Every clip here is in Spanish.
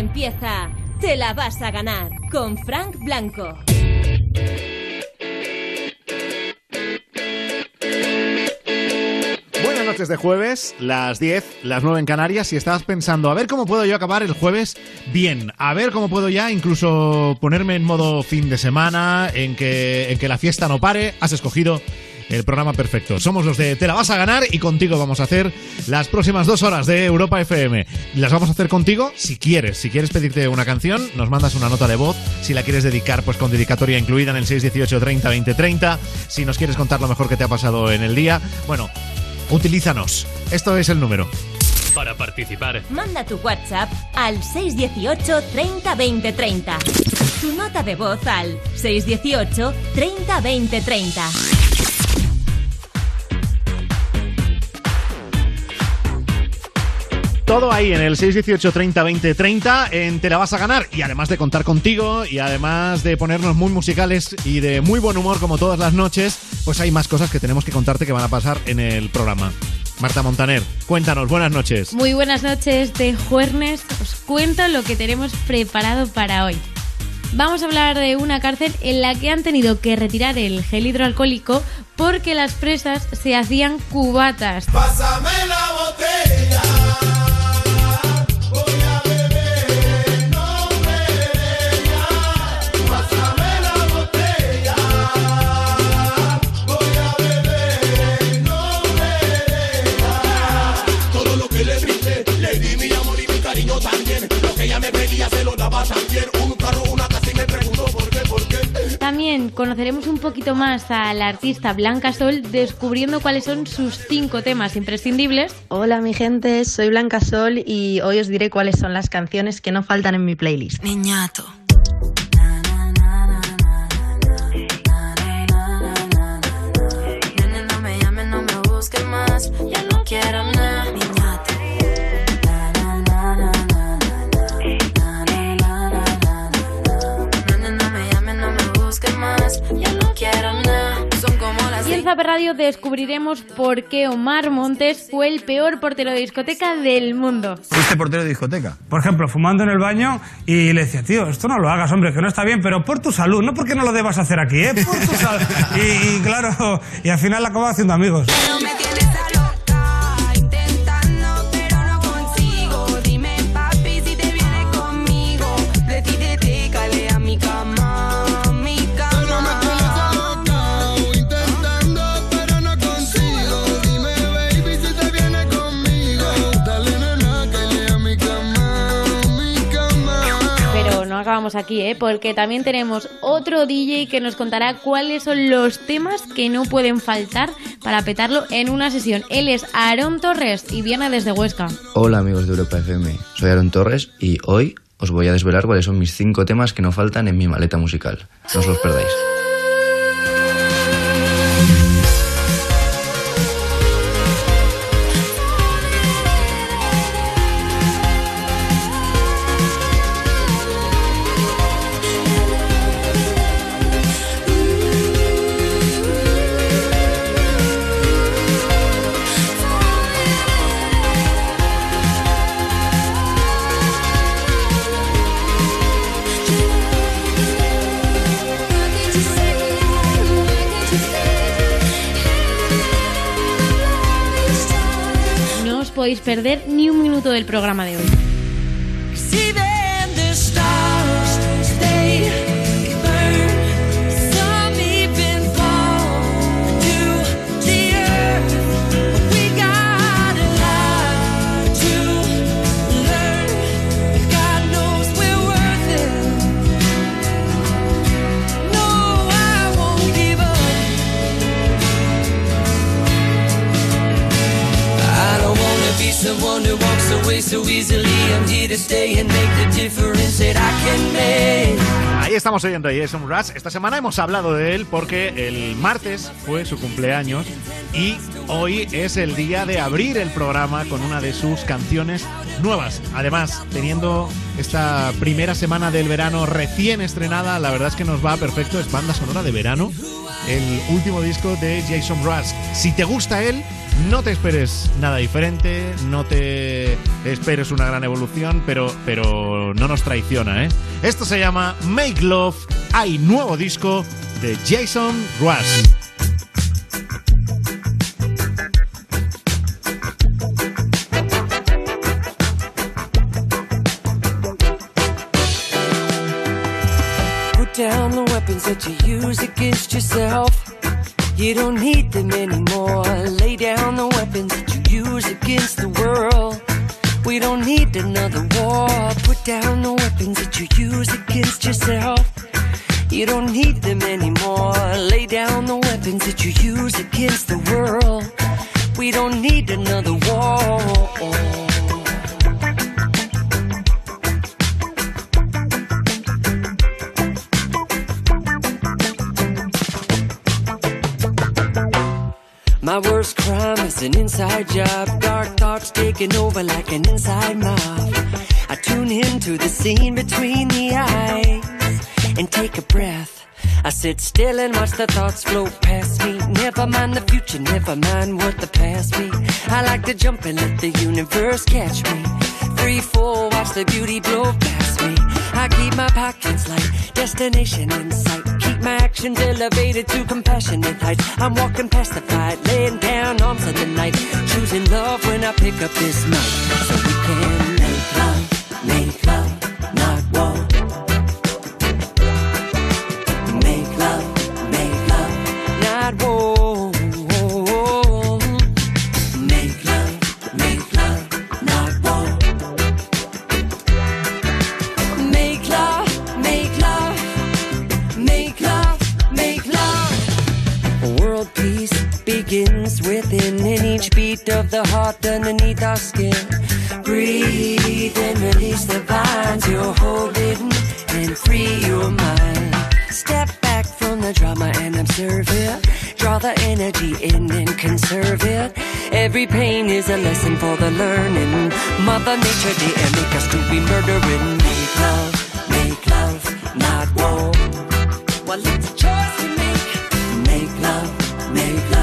empieza. Te la vas a ganar con Frank Blanco. Buenas noches de jueves, las 10, las 9 en Canarias, y estabas pensando, a ver cómo puedo yo acabar el jueves bien, a ver cómo puedo ya incluso ponerme en modo fin de semana, en que, en que la fiesta no pare, has escogido el programa perfecto. Somos los de Te la vas a ganar y contigo vamos a hacer las próximas dos horas de Europa FM. Las vamos a hacer contigo si quieres. Si quieres pedirte una canción, nos mandas una nota de voz. Si la quieres dedicar, pues con dedicatoria incluida en el 618 30 20 30. Si nos quieres contar lo mejor que te ha pasado en el día, bueno, utilízanos. Esto es el número. Para participar, Manda tu WhatsApp al 618 30 20 30. Tu nota de voz al 618 30 20 30. Todo ahí en el 618 30 20 30 en Te la vas a ganar. Y además de contar contigo y además de ponernos muy musicales y de muy buen humor como todas las noches, pues hay más cosas que tenemos que contarte que van a pasar en el programa. Marta Montaner, cuéntanos, buenas noches. Muy buenas noches de Juernes. Os cuento lo que tenemos preparado para hoy. Vamos a hablar de una cárcel en la que han tenido que retirar el gel hidroalcohólico porque las presas se hacían cubatas. Pásame la botella. Se lo daba también. Un carro, una casa y me preguntó por qué, por qué. También conoceremos un poquito más a la artista Blanca Sol descubriendo cuáles son sus cinco temas imprescindibles. Hola mi gente, soy Blanca Sol y hoy os diré cuáles son las canciones que no faltan en mi playlist. Niñato. Nene, no me llames, no me busques más. Ya no quiero nada. Zape Radio descubriremos por qué Omar Montes fue el peor portero de discoteca del mundo. Fuiste portero de discoteca. Por ejemplo, fumando en el baño y le decía, tío, esto no lo hagas, hombre, que no está bien, pero por tu salud, no porque no lo debas hacer aquí, ¿eh? Por tu salud. Y, y claro, y al final acababa haciendo amigos. No me tienes a aquí, ¿eh? Porque también tenemos otro DJ que nos contará cuáles son los temas que no pueden faltar para petarlo en una sesión. Él es Aaron Torres y viene desde Huesca. Hola amigos de Europa FM, soy Aaron Torres y hoy os voy a desvelar cuáles son mis cinco temas que no faltan en mi maleta musical. No os los perdáis. Perder ni un minuto del programa de hoy. Someone who walks away so easily. I'm here to stay and make the difference that I can make. Ahí estamos oyendo a Jason Mraz. Esta semana hemos hablado de él porque el martes fue su cumpleaños y hoy es el día de abrir el programa con una de sus canciones nuevas. Además, teniendo esta primera semana del verano recién estrenada, la verdad es que nos va perfecto. Es banda sonora de verano, el último disco de Jason Mraz. Si te gusta él, No te esperes nada diferente, no te esperes una gran evolución, pero, pero no nos traiciona, ¿eh? Esto se llama Make Love. Hay nuevo disco de Jason yourself. You don't need them anymore. Lay down the weapons that you use against the world. We don't need another war. Put down the weapons that you use against yourself. You don't need them anymore. Lay down the weapons that you use against the world. We don't need another war. My worst crime is an inside job. Dark thoughts taking over like an inside mob. I tune into the scene between the eyes and take a breath. I sit still and watch the thoughts float past me. Never mind the future, never mind what the past be. I like to jump and let the universe catch me. Free fall, watch the beauty blow past me. I keep my pockets light, destination in sight. Keep my actions elevated to compassionate heights. I'm walking past the fight, laying down arms in the night. Choosing love when I pick up this mic. So we can make love, make love, not war. Make love, make love, not war. Begins within, in each beat of the heart underneath our skin. Breathe and release the binds you're holding and free your mind. Step back from the drama and observe it. Draw the energy in and conserve it. Every pain is a lesson for the learning. Mother Nature didn't make us to be murdering. Make love, make love, not war. Well, it's a choice we make. Make love, make love,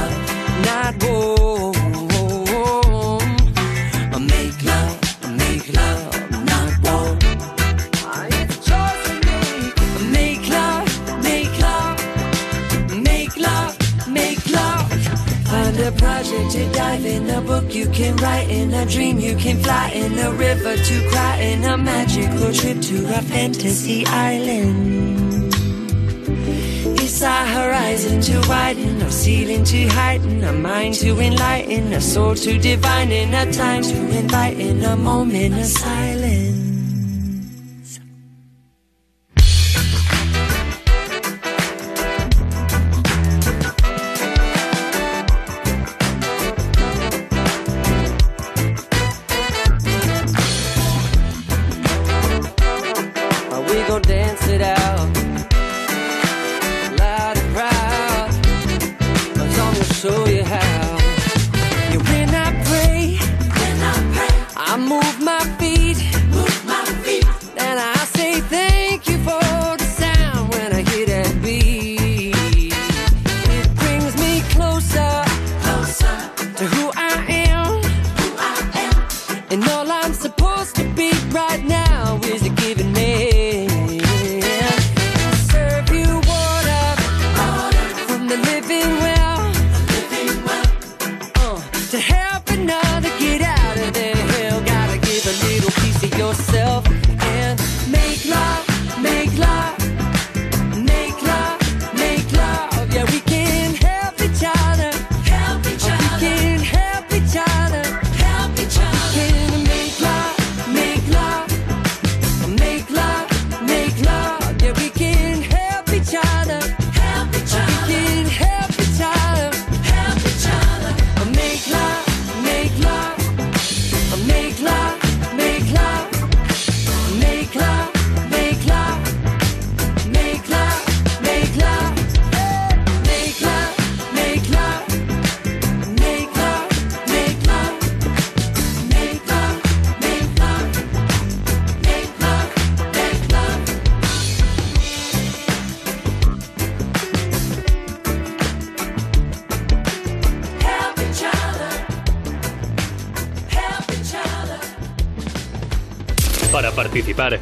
to a fantasy island. It's our horizon to widen, our ceiling to heighten, our mind to enlighten, a soul to divine, in a time to invite, in a moment of silence.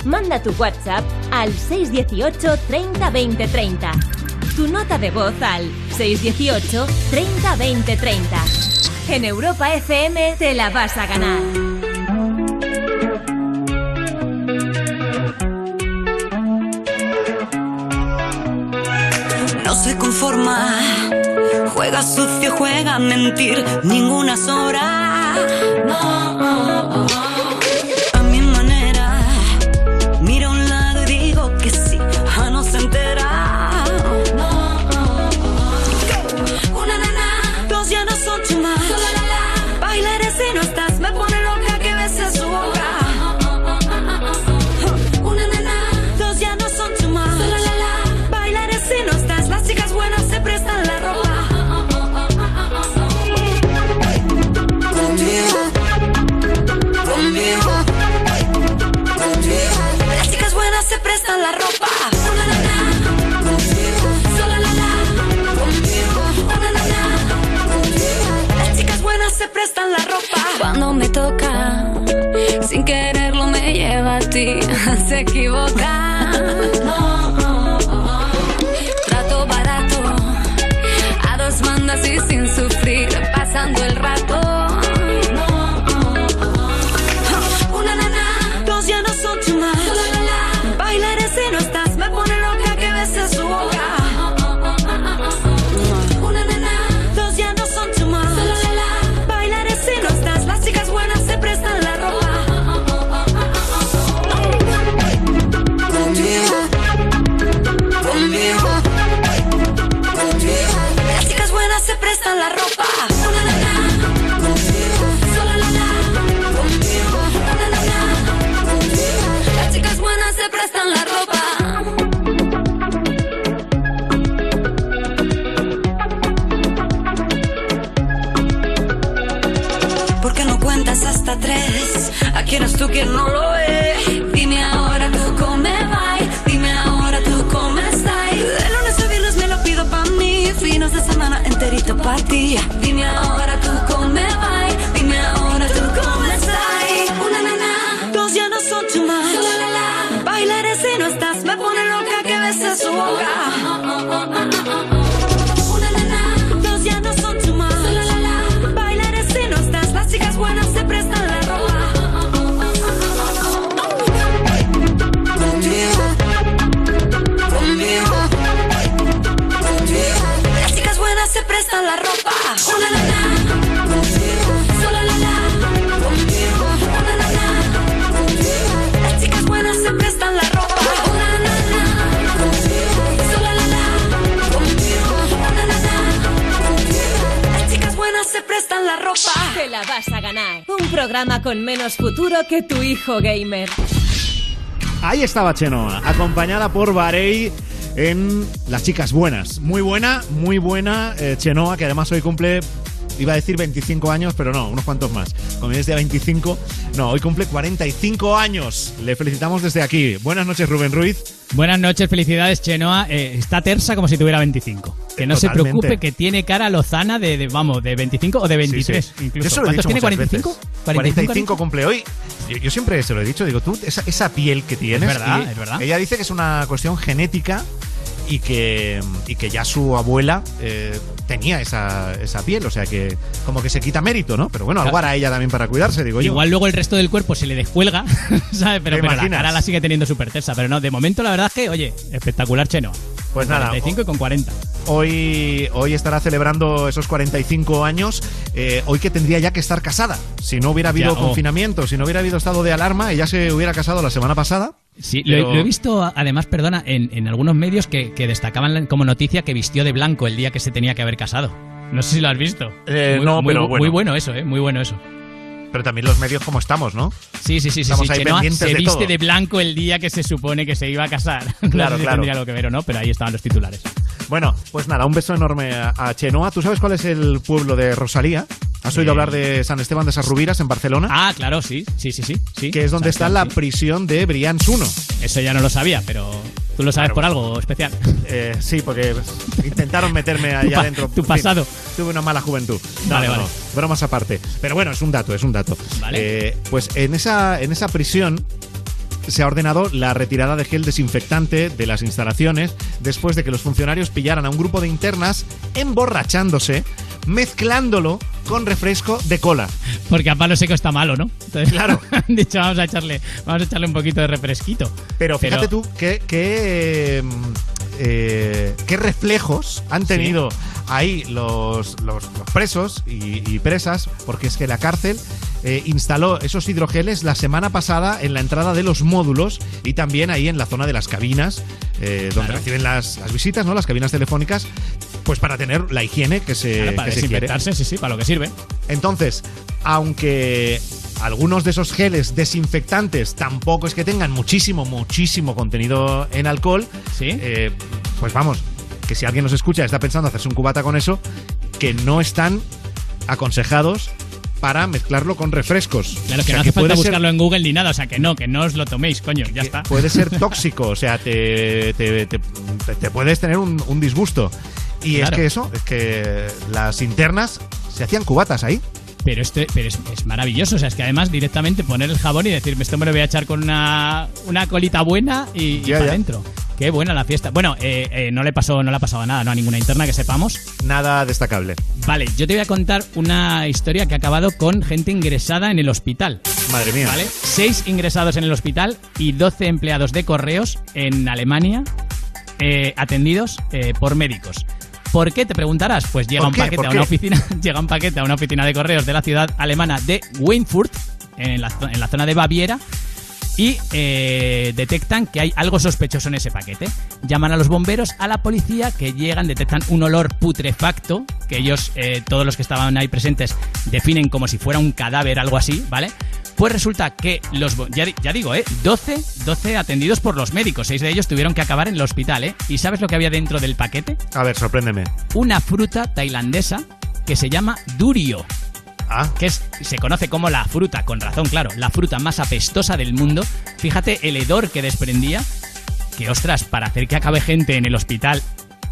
Manda tu WhatsApp al 618 30 20 30. Tu nota de voz al 618 30 20 30. En Europa FM te la vas a ganar. No se conforma, juega sucio, juega a mentir, ninguna sobra. No, se equivoca. Quién es tú quien no lo es? Dime ahora tú cómo me va. Dime ahora tú cómo estás. De lunes a viernes me lo pido pa' mí. Finos de semana enterito pa' ti. Programa con menos futuro que tu hijo gamer. Ahí estaba Chenoa, acompañada por Varey en Las Chicas Buenas. Muy buena, muy buena eh, Chenoa, que además hoy cumple, iba a decir 25 años, pero no, unos cuantos más. Como es de 25, no, hoy cumple 45 años. Le felicitamos desde aquí. Buenas noches, Rubén Ruiz. Buenas noches, felicidades, Chenoa. Eh, está tersa como si tuviera 25. Que no se preocupe, que tiene cara lozana de, de, vamos, de 25 o de 23 Sí, sí. incluso. Yo se lo he ¿Cuántos dicho tiene? muchas ¿45? veces. 45 cumple hoy. Yo, yo siempre se lo he dicho, digo, tú, esa, esa piel que tienes. Es verdad, y es verdad. Ella dice que es una cuestión genética y que, y que ya su abuela eh, tenía esa, esa piel, o sea que como que se quita mérito, ¿no? Pero bueno, algo hará ella también para cuidarse, digo yo. Igual luego el resto del cuerpo se le descuelga, ¿sabes? Pero, ¿Te pero la cara la sigue teniendo súper tersa. Pero no, de momento la verdad es que, oye, espectacular Chenoa. Pues Con nada, 45 y con 40. Hoy, hoy estará celebrando esos 45 años. eh, hoy que tendría ya que estar casada. Si no hubiera habido Ya, oh. confinamiento, si no hubiera habido estado de alarma, ella se hubiera casado la semana pasada. Sí, lo, he- Pero- lo he visto, además, perdona, en, en algunos medios que, que destacaban como noticia que vistió de blanco el día que se tenía que haber casado. No sé si lo has visto. Eh, muy, no, muy pero bu- bueno. Muy bueno eso, ¿eh? Muy bueno eso. Pero también los medios como estamos, ¿no? Sí, sí, sí, sí. Estamos sí, ahí Chenoa pendientes se de viste todo. de blanco el día que se supone que se iba a casar. no Claro, sé si claro. tendría algo que ver o no, pero ahí estaban los titulares. Bueno, pues nada, un beso enorme a, Chenoa. ¿Tú sabes cuál es el pueblo de Rosalía? ¿Has oído Eh. hablar de San Esteban de Sarrubiras en Barcelona? Ah, claro, sí, sí, sí, sí. sí. que es donde está la prisión de Brians 1. Eso ya no lo sabía, pero tú lo sabes Claro, por algo especial. Eh, sí, porque intentaron meterme allá adentro. tu En fin, pasado. tuve una mala juventud. No, Vale, no, vale. no, bromas aparte. Pero bueno, es un dato, es un dato. Vale. Eh, pues en esa, en esa prisión se ha ordenado la retirada de gel desinfectante de las instalaciones después de que los funcionarios pillaran a un grupo de internas emborrachándose, mezclándolo con refresco de cola. Porque a palo seco está malo, ¿no? Entonces, Claro. han dicho, vamos a echarle, vamos a echarle un poquito de refresquito. Pero fíjate tú qué, mm, eh, qué reflejos han tenido ahí los, los- los presos y, y presas, porque es que la cárcel eh, instaló esos hidrogeles la semana pasada en la entrada de los módulos y también ahí en la zona de las cabinas, eh, donde Claro. reciben las, las visitas, ¿no? Las cabinas telefónicas, pues para tener la higiene que se, Claro, para que se quiere. desinfectarse, sí, sí, para lo que sirve. Entonces, aunque algunos de esos geles desinfectantes tampoco es que tengan muchísimo, muchísimo contenido en alcohol, eh, pues vamos, que si alguien nos escucha y está pensando hacerse un cubata con eso, que no están aconsejados para mezclarlo con refrescos. Claro, O que sea, no hace falta puede ser- buscarlo en Google ni nada, o sea, que no, que no os lo toméis, coño, ya está. puede ser tóxico, o sea, te, te- te- te- te puedes tener un, un disgusto. Y Claro. es que eso, es que las internas se hacían cubatas ahí. Pero, este, pero es, es maravilloso, o sea, es que además directamente poner el jabón y decirme, esto me lo voy a echar con una, una colita buena y, y Ya, para adentro. Qué buena la fiesta. Bueno, eh, eh, no le pasó, no le ha pasado nada, no a ninguna interna que sepamos. Nada destacable. Vale, yo te voy a contar una historia que ha acabado con gente ingresada en el hospital. Madre mía. ¿Vale? Seis ingresados en el hospital y 12 empleados de correos en Alemania eh, atendidos por médicos. ¿Por qué? Te preguntarás. Pues llega ¿Por un qué? paquete ¿Por a una oficina, llega un paquete a una oficina de correos de la ciudad alemana de Weinfurt, en la, zo- en la zona de Baviera, y eh, detectan que hay algo sospechoso en ese paquete. Llaman a los bomberos, a la policía, que llegan, detectan un olor putrefacto, que ellos, eh, todos los que estaban ahí presentes, definen como si fuera un cadáver, algo así, ¿vale? Pues resulta que los... ya digo, ¿eh? 12, 12 atendidos por los médicos, seis de ellos tuvieron que acabar en el hospital, ¿eh? ¿Y sabes lo que había dentro del paquete? A ver, sorpréndeme. Una fruta tailandesa que se llama durio. Que es, se conoce como la fruta, con razón, claro, la fruta más apestosa del mundo. Fíjate el hedor que desprendía. Que ostras, para hacer que acabe gente en el hospital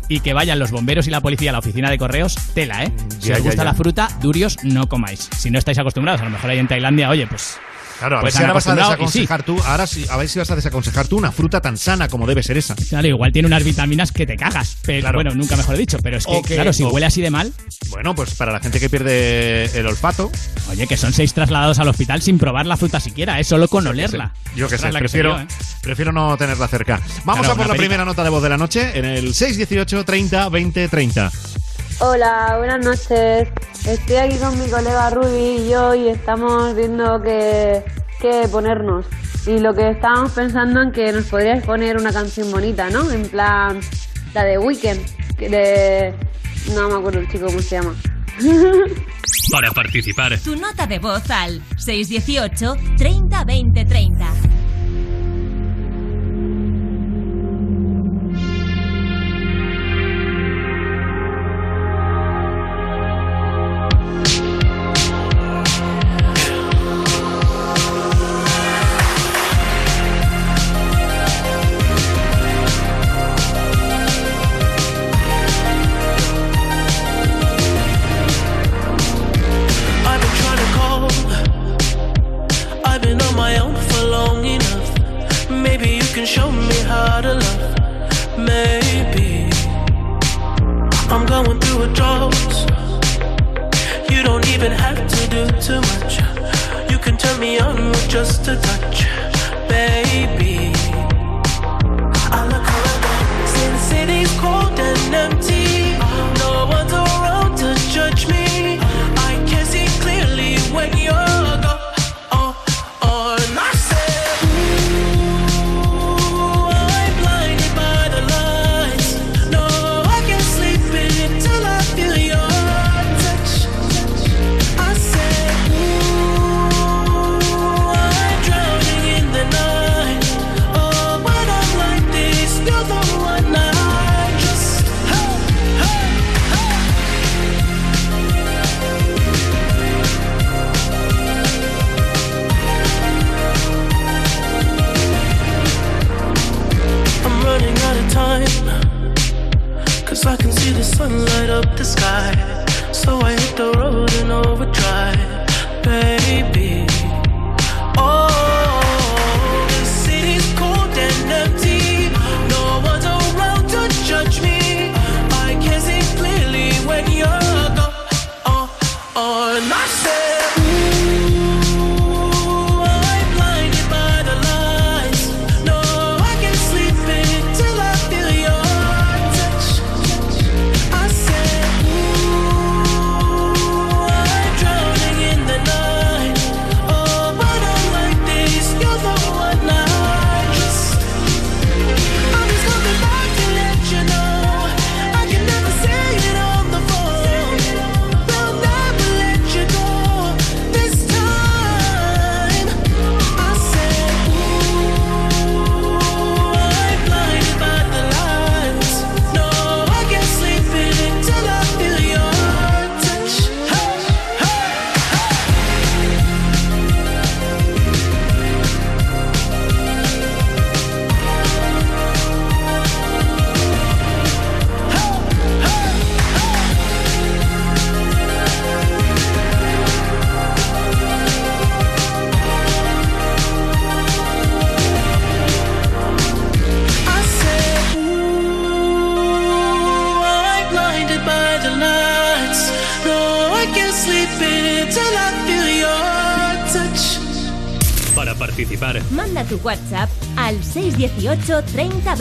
y que vayan los bomberos y la policía a la oficina de correos, tela, ¿eh? Si Ya, os ya, gusta ya. la fruta, durios no comáis. Si no estáis acostumbrados, a lo mejor ahí en Tailandia, oye, pues. Claro, a pues ver si han ahora vas a sí. desaconsejar tú, ahora sí, a ver si vas a desaconsejar tú una fruta tan sana como debe ser esa. Claro, igual tiene unas vitaminas que te cagas. Pero, Claro. Bueno, nunca mejor dicho, pero es que, claro, si huele así de mal. Bueno, pues para la gente que pierde el olfato. Oye, que son seis trasladados al hospital sin probar la fruta siquiera, es solo con olerla. Yo que sé, prefiero, dio, ¿eh? prefiero no tenerla cerca. Vamos Claro, a por la perica. primera nota de voz de la noche en el 618 30 20 30. Hola, buenas noches. Estoy aquí con mi colega Ruby y yo y estamos viendo qué, qué ponernos. Y lo que estábamos pensando en que nos podrías poner una canción bonita, ¿no? En plan, la de Weekend. que De... No me acuerdo el chico cómo se llama. Para participar, Tu nota de voz al 618 30 20 30.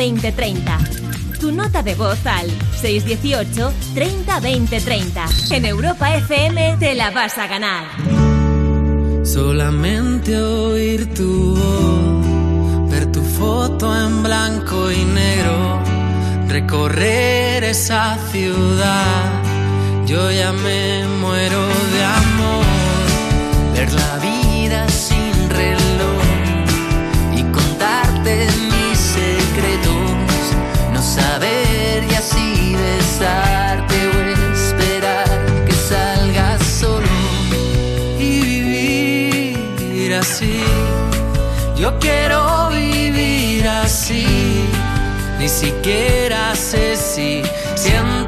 30 20 30. Tu nota de voz al 618 30 20 30. En Europa FM te la vas a ganar. Solamente oír tu voz, ver tu foto en blanco y negro, recorrer esa ciudad. Yo ya me muero de amor, ver así. Yo quiero vivir así. Ni siquiera sé si sientes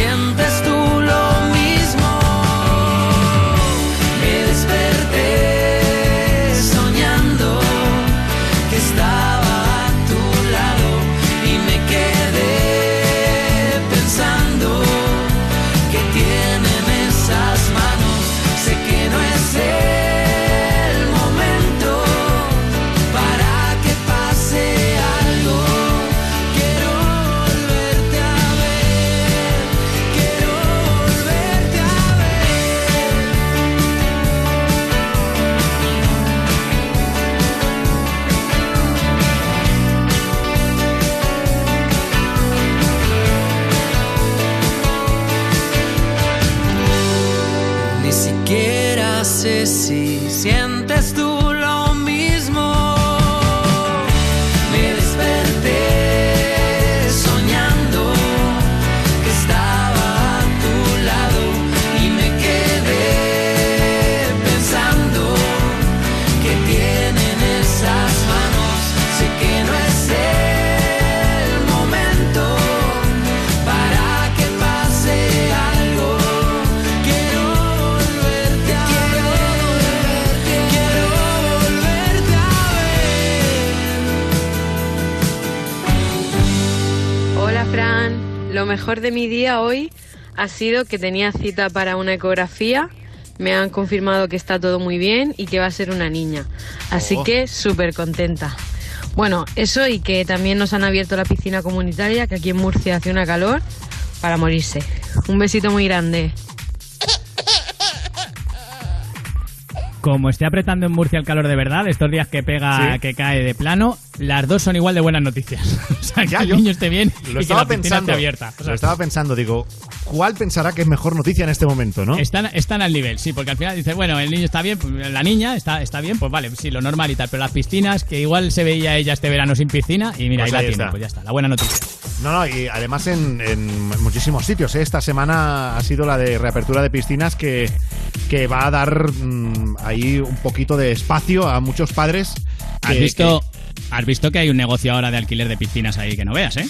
sientes mejor de mi día hoy ha sido que tenía cita para una ecografía, me han confirmado que está todo muy bien y que va a ser una niña, así Oh. que súper contenta. Bueno, eso y que también nos han abierto la piscina comunitaria, que aquí en Murcia hace una calor para morirse. Un besito muy grande. Como esté apretando en Murcia el calor de verdad, estos días que pega, Sí. que cae de plano, las dos son igual de buenas noticias. o sea, que el niño esté bien y Lo que estaba la pensando. esté abierta. O sea, lo estaba pensando, digo, ¿cuál pensará que es mejor noticia en este momento, no? Están, están al nivel, sí, porque al final dices, bueno, el niño está bien, pues, la niña está, está bien, pues vale, sí, lo normal y tal, pero las piscinas, que igual se veía ella este verano sin piscina, y mira, Pues ahí la ahí tiene, pues ya está, la buena noticia. No, no, y además en, en muchísimos sitios. ¿eh? Esta semana ha sido la de reapertura de piscinas que, que va a dar mm, ahí un poquito de espacio a muchos padres. ¿Has visto, has visto que hay un negocio ahora de alquiler de piscinas ahí que no veas, eh?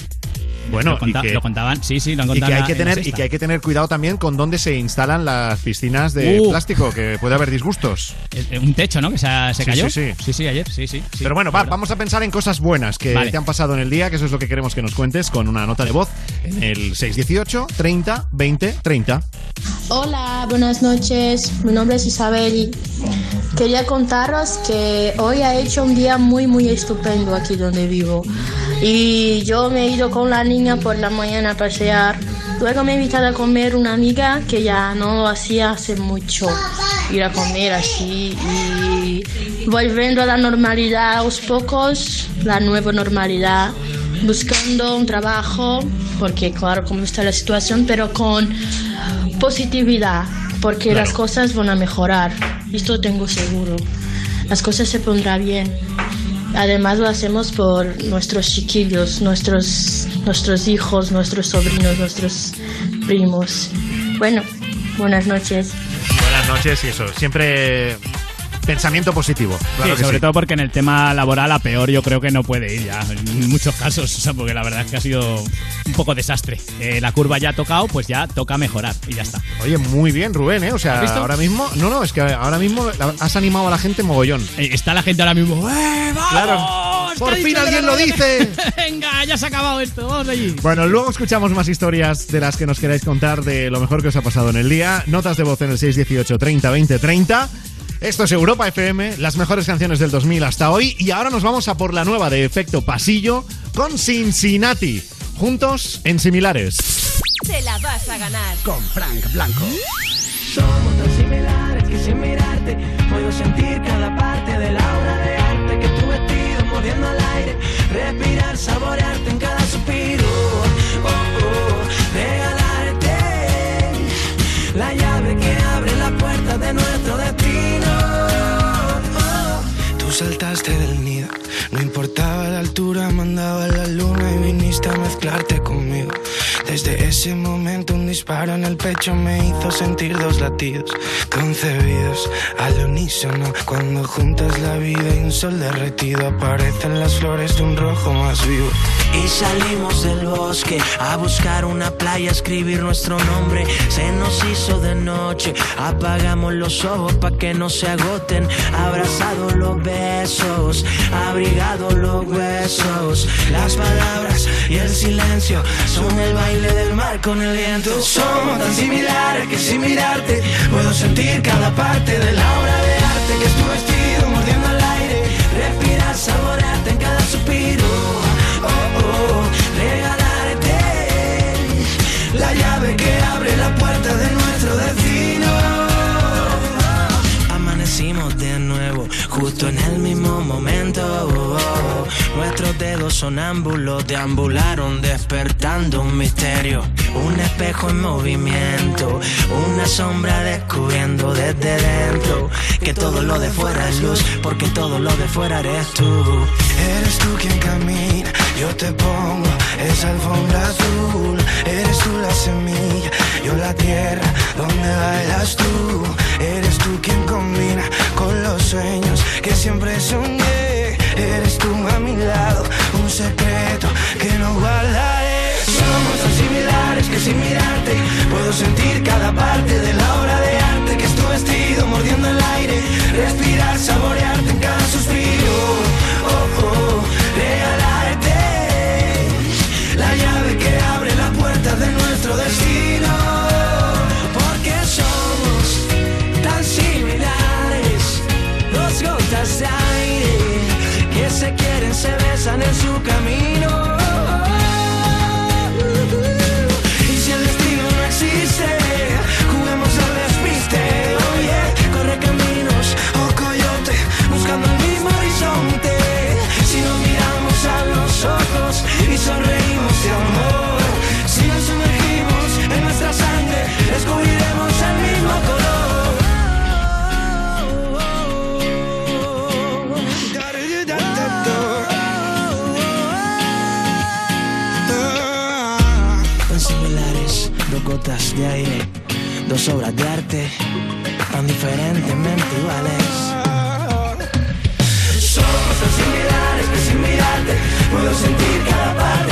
Bueno, lo, conta- y que- lo contaban, sí, sí, lo han Y que, contado hay que tener, y que hay que tener cuidado también con dónde se instalan las piscinas de Uh. plástico, que puede haber disgustos. Eh, Un techo, ¿no? Que se, se Sí, cayó. sí, sí. sí, sí, ayer, sí, sí. sí. Pero bueno, va, vamos a pensar en cosas buenas que Vale. te han pasado en el día, que eso es lo que queremos que nos cuentes con una nota de voz en el 618 30 20 30. Hola, buenas noches. Mi nombre es Isabel. Quería contaros que hoy ha hecho un día muy, muy estupendo aquí donde vivo. Y yo me he ido con la niña por la mañana a pasear. Luego me he invitado a comer una amiga que ya no lo hacía hace mucho. Ir a comer así y volviendo a la normalidad a los pocos, la nueva normalidad, buscando un trabajo, porque claro, como está la situación, pero con positividad, porque las cosas van a mejorar, esto tengo seguro. Las cosas se pondrán bien. Además lo hacemos por nuestros chiquillos, nuestros, nuestros hijos, nuestros sobrinos, nuestros primos. Bueno, buenas noches. Buenas noches y eso, siempre pensamiento positivo. Claro Sí, sobre sí. todo porque en el tema laboral a peor yo creo que no puede ir ya, en muchos casos, o sea, porque la verdad es que ha sido un poco desastre. Eh, la curva ya ha tocado, pues ya toca mejorar y ya está. Oye, muy bien, Rubén, ¿eh? O sea, ¿Has visto? ahora mismo. No, no, es que ahora mismo has animado a la gente mogollón. Eh, está la gente ahora mismo. ¡Eh, vamos! Claro. ¿Qué Por fin alguien lo dice. Venga, ya se ha acabado esto, vamos allí. Bueno, luego escuchamos más historias de las que nos queráis contar de lo mejor que os ha pasado en el día. Notas de voz en el 618 30 20 30. Esto es Europa FM, las mejores canciones del 2000 hasta hoy. Y ahora nos vamos a por la nueva de Efecto Pasillo con Cincinnati. Juntos en similares. Te la vas a ganar. Con Frank Blanco. Somos tan similares que sin mirarte puedo sentir cada parte de la obra de arte que tu vestido moviendo al aire, respirar, saborearte en cada No importaba la altura, mandaba la luna y viniste a mezclarte conmigo. Desde ese momento disparo en el pecho me hizo sentir dos latidos concebidos al unísono. Cuando juntas la vida y un sol derretido aparecen las flores de un rojo más vivo. Y salimos del bosque a buscar una playa, escribir nuestro nombre. Se nos hizo de noche, apagamos los ojos pa' que no se agoten. Abrazados los besos, abrigados los huesos. Las palabras y el silencio son el baile del mar con el viento. Somos tan similares que sin mirarte puedo sentir cada parte de la obra de arte que es tu vestido mordiendo el aire. Respirar, saborearte en cada suspiro. Oh, oh, regalarte la llave que abre la puerta de nuestro destino. Amanecimos de nuevo, justo en el mismo momento. Nuestros dedos sonámbulos deambularon despertando un misterio. Un espejo en movimiento, una sombra descubriendo desde dentro que todo lo de fuera es luz, porque todo lo de fuera eres tú. Eres tú quien camina, yo te pongo esa alfombra azul. Eres tú la semilla, yo la tierra donde bailas tú. Eres tú quien combina con los sueños que siempre soñé. Eres tú a mi lado, un secreto que no guardaré. Somos tan similares que sin mirarte puedo sentir cada parte de la obra de arte que es tu vestido mordiendo el aire, respirar, saborearte en cada suspiro. Oh, oh, regalarte la llave que abre la puerta de nuestro destino. Porque somos tan similares, dos gotas de quieren, se besan en su camino. Y si el destino no existe, juguemos al despiste. Oye, corre caminos, oh coyote, buscando el mismo horizonte. Si nos miramos a los ojos y sonreímos de amor, de aire, dos obras de arte, tan diferentemente iguales. Somos tan similares que sin mirarte puedo sentir cada parte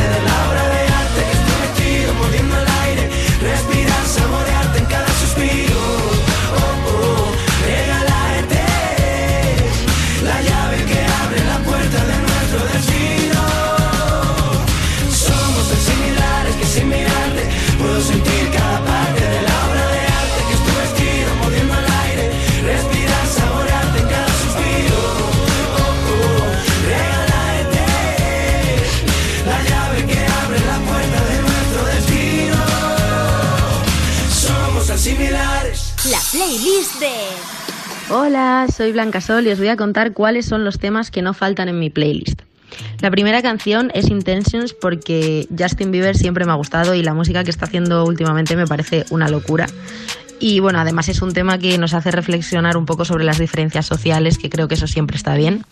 playlist. Hola, soy Blanca Sol y os voy a contar cuáles son los temas que no faltan en mi playlist. La primera canción es Intentions porque Justin Bieber siempre me ha gustado y la música que está haciendo últimamente me parece una locura. Y bueno, además es un tema que nos hace reflexionar un poco sobre las diferencias sociales, que creo que eso siempre está bien.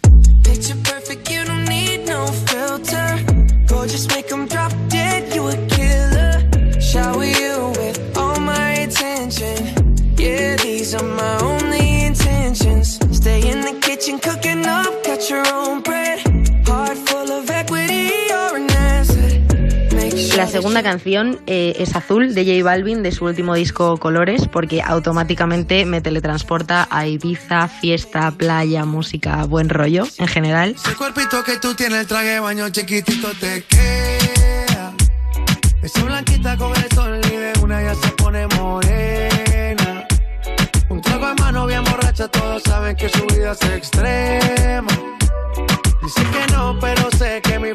Segunda canción eh, es Azul de J Balvin de su último disco Colores porque automáticamente me teletransporta a Ibiza, fiesta, playa, música, buen rollo en general. Ese cuerpito que tú tienes, el traje de baño chiquitito te queda. Esa blanquita con el sol y de una ya se pone morena. Un trago en mano bien borracha, todos saben que su vida es extrema. Dice que no, pero sé que mi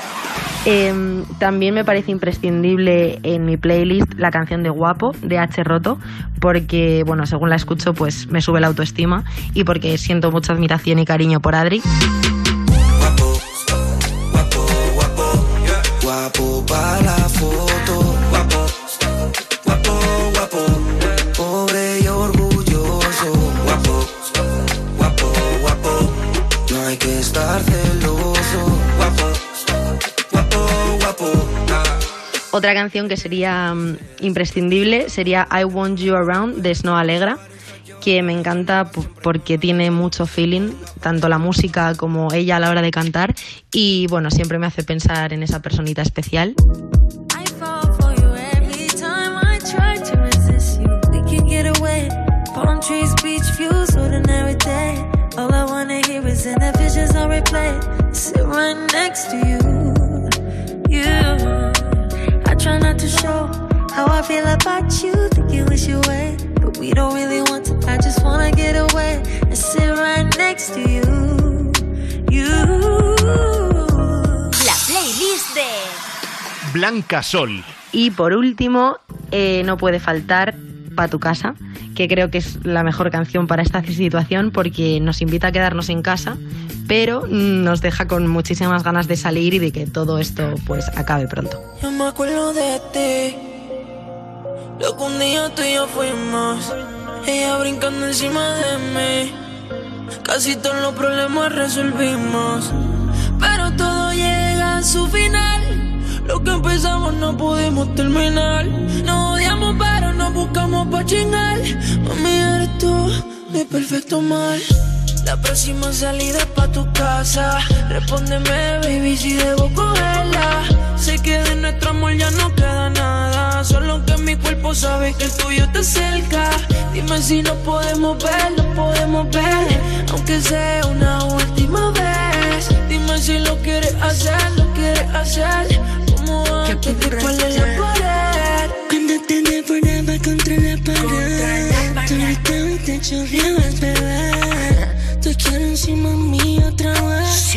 Em, también me parece imprescindible en mi playlist la canción de Guapo de H. Roto porque, bueno, según la escucho pues me sube la autoestima y porque siento mucha admiración y cariño por Adri. Otra canción que sería mm, imprescindible sería I Want You Around de Snow Alegra, que me encanta porque tiene mucho feeling, tanto la música como ella a la hora de cantar, y bueno, siempre me hace pensar en esa personita especial. Sit right next to you. You. I try not to show how I feel about you. Think you wish you away. But we don't really want to. I just wanna get away and sit right next to you. You. La playlist de... Blanca Sol. Y por último, eh, no puede faltar Pa' tu casa, que creo que es la mejor canción para esta situación porque nos invita a quedarnos en casa, pero nos deja con muchísimas ganas de salir y de que todo esto pues acabe pronto. Yo me acuerdo de ti. Lo que un día tú y yo fuimos. Ella brincando encima de mí. Casi todos los problemas resolvimos. Pero todo llega a su final. Lo que empezamos no pudimos terminar. Nos odiamos, pero nos buscamos pa' chingar. Mami, eres tú, mi perfecto mal. La próxima salida es pa' tu casa. Respóndeme, baby, si debo cogerla. Sé que de nuestro amor ya no queda nada. Solo que mi cuerpo sabe que el tuyo está cerca. Dime si nos podemos ver, nos podemos ver. Aunque sea una última vez. Dime si lo quieres hacer, lo quieres hacer. Antes, después de la pared. Cuando te devoraba contra la pared Tú gritaba y te chorreabas, bebé Tú quiero encima mío otra vez.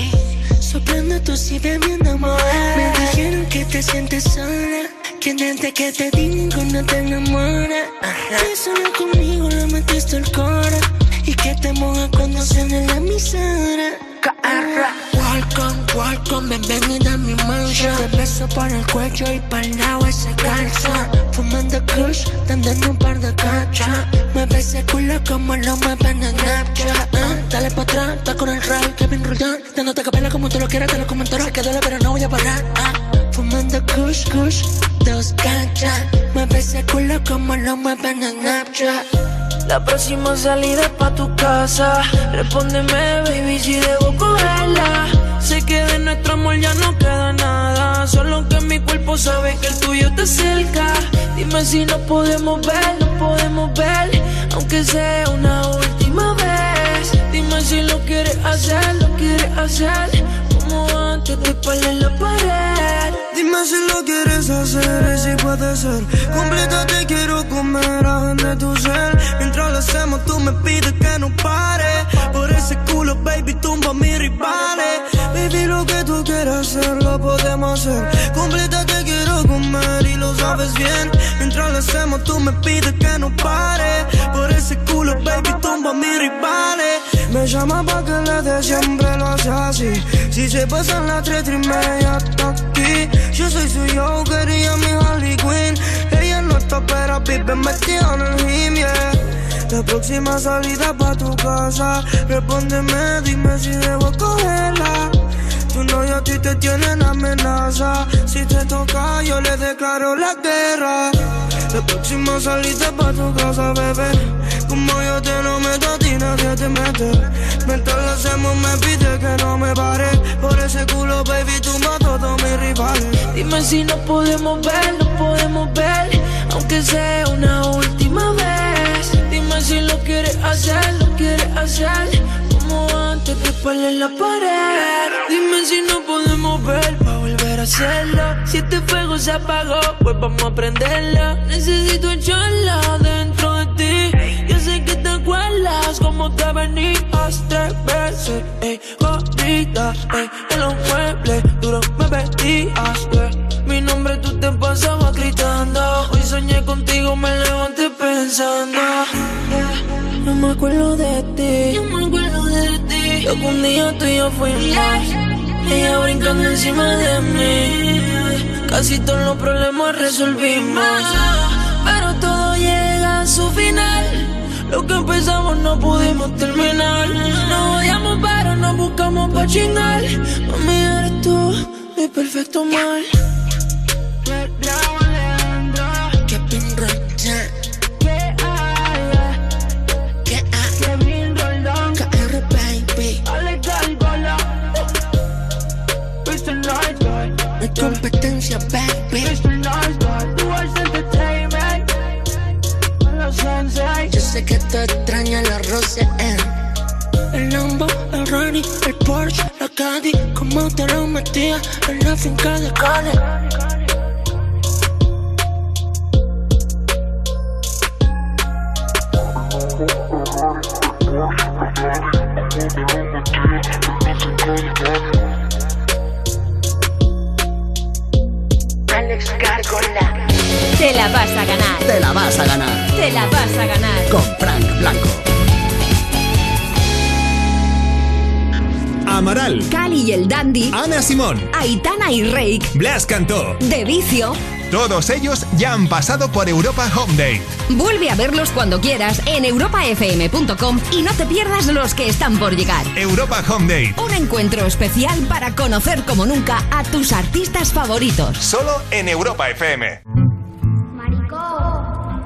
Soplando tú sí bebiendo mujer Me dijeron que te sientes sola Que desde que te di ninguno te enamora. Que solo conmigo le metiste el cora Y que te moja cuando suena la emisora Welcome, welcome, bienvenida a mi mansion. Te beso por el cuello y para el lado ese calza. Fumando kush, dándole un par de cachas. Me ves el culo como lo mueven en Snapchat ah, Dale pa' atrás, está con el ray, Kevin Roldán Dándote capela como tú lo quieras, te lo comentaré Que duele pero no voy a parar ah. Fumando kush, kush, dos cachas. Me ves el culo como lo mueven en Snapchat La próxima salida pa' tu casa. Respóndeme, baby, si debo cogerla. Sé que de nuestro amor ya no queda nada. Solo que mi cuerpo sabe que el tuyo está cerca. Dime si nos podemos ver, nos podemos ver. Aunque sea una última vez. Dime si lo quieres hacer, lo quieres hacer. Como antes de espalda la pared. Dime si lo quieres hacer si puede ser. Complétate, quiero comer de tu ser. Mientras lo hacemos, tú me pides que no pare. Por ese culo, baby, tumba mis rivales. Baby, lo que tú quieras hacer, lo podemos hacer. Complétate, sabes bien. Mientras lo tú me pides que no pare. Por ese culo, baby, tumba a mis rivales. Me llama pa' que le dé siempre lo hace así. Si se pasan las tres, y media hasta aquí. Yo soy su Joker y ella mi Harley Quinn. Ella no está pero vive metida en el gym. La próxima salida pa' tu casa. Respóndeme, dime si debo cogerla. Tu novio a ti te tiene en amenaza. Si te toca, yo le declaro la guerra. La próxima salida pa' tu casa, bebé. Como yo te lo meto, a ti nadie te mete. Mientras lo hacemos, me pide que no me pare. Por ese culo, baby, tú matas a todos mis rivales. Dime si nos podemos ver, nos podemos ver, aunque sea una última vez. Dime si lo quieres hacer, lo quieres hacer, como antes de espalda en la pared. Dime si nos podemos ver, pa' volver a hacerlo. Si este fuego se apagó, pues vamos a prenderlo. Necesito echarla dentro de ti. Yo sé que te acuerdas como te venías tres veces, ey, jodida, ey, en los muebles, duro me vestías, yeah. Mi nombre tú te pasabas gritando. Hoy soñé contigo, me levanté pensando. No me acuerdo de ti. No me acuerdo de ti. Lo que un día tú y yo fuimos. Ella brincando encima de mí. Casi todos los problemas resolvimos. Pero todo llega a su final. Lo que empezamos no pudimos terminar. Nos odiamos, pero nos buscamos pa' chingar. Mami, eres tú, mi perfecto mal. Los Sensei. Yo sé que tú extrañas la Rose eh. El Lambo, el Rari, el Porsche, la Caddy Como te lo metía en la finca de Cali Alex Gárgola Te la vas a ganar. Te la vas a ganar Te la vas a ganar. con Frank Blanco. Amaral, Cali y el Dandy, Ana Simón, Aitana y Rake, Blas Cantó. De Vicio. Todos ellos ya han pasado por Europa Home Day. Vuelve a verlos cuando quieras en europafm.com y no te pierdas los que están por llegar. Europa Home Day. Un encuentro especial para conocer como nunca a tus artistas favoritos. Solo en Europa FM.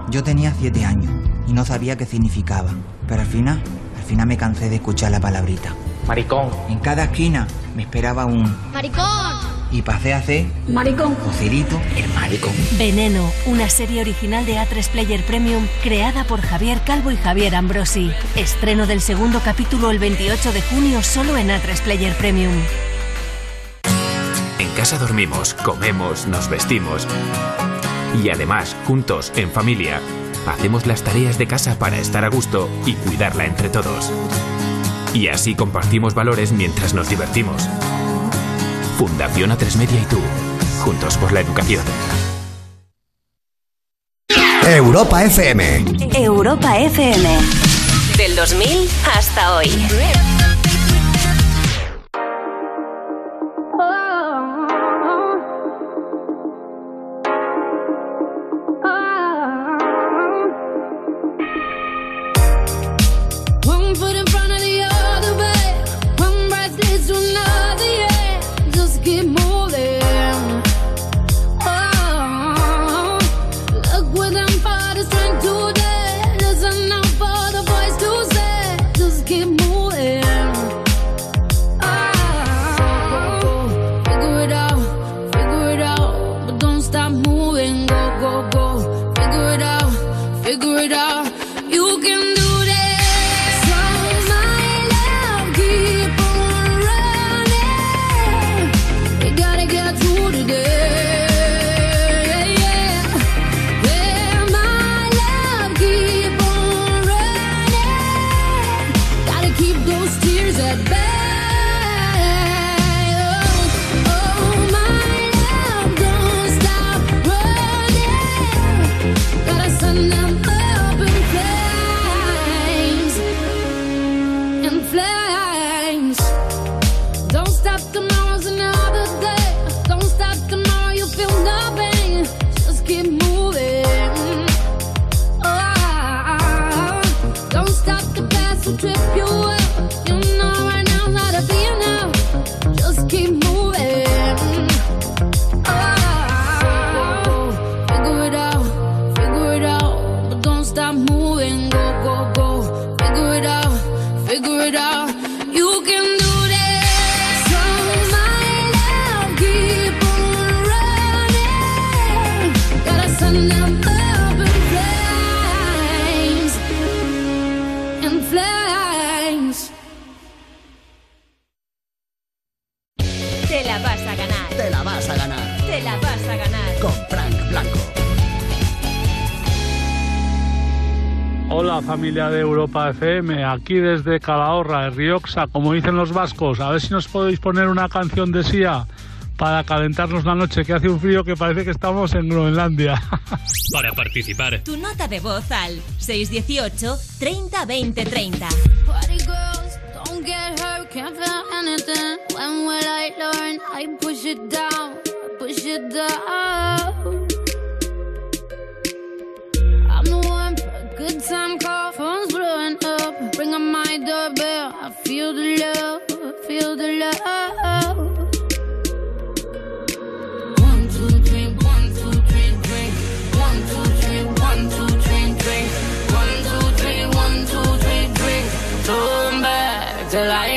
Yo tenía siete años y no sabía qué significaba, pero al final, al final me cansé de escuchar la palabrita. Maricón. En cada esquina me esperaba un ¡Maricón! Y pasé a ser Maricón. El maricón. Veneno, una serie original de A3 Player Premium creada por Javier Calvo y Javier Ambrosi. Estreno del segundo capítulo el 28 de junio solo en A3 Player Premium. En casa dormimos, comemos, nos vestimos. Y además, juntos, en familia, hacemos las tareas de casa para estar a gusto y cuidarla entre todos. Y así compartimos valores mientras nos divertimos. Fundación A3 Media y tú, juntos por la educación. Europa FM. Europa FM. Del 2000 hasta hoy. Europa FM, aquí desde Calahorra, Rioxa, como dicen los vascos. A ver si nos podéis poner una canción de Sia para calentarnos la noche, que hace un frío que parece que estamos en Groenlandia. Para participar, Tu nota de voz al 618 30 20 30. Party girls, don't get hurt, can't feel anything. When will I learn? I push it down, push it down. I'm the one for a good time call, on my doorbell, I feel the love, feel the love. One, two, three, one, two, three, back till I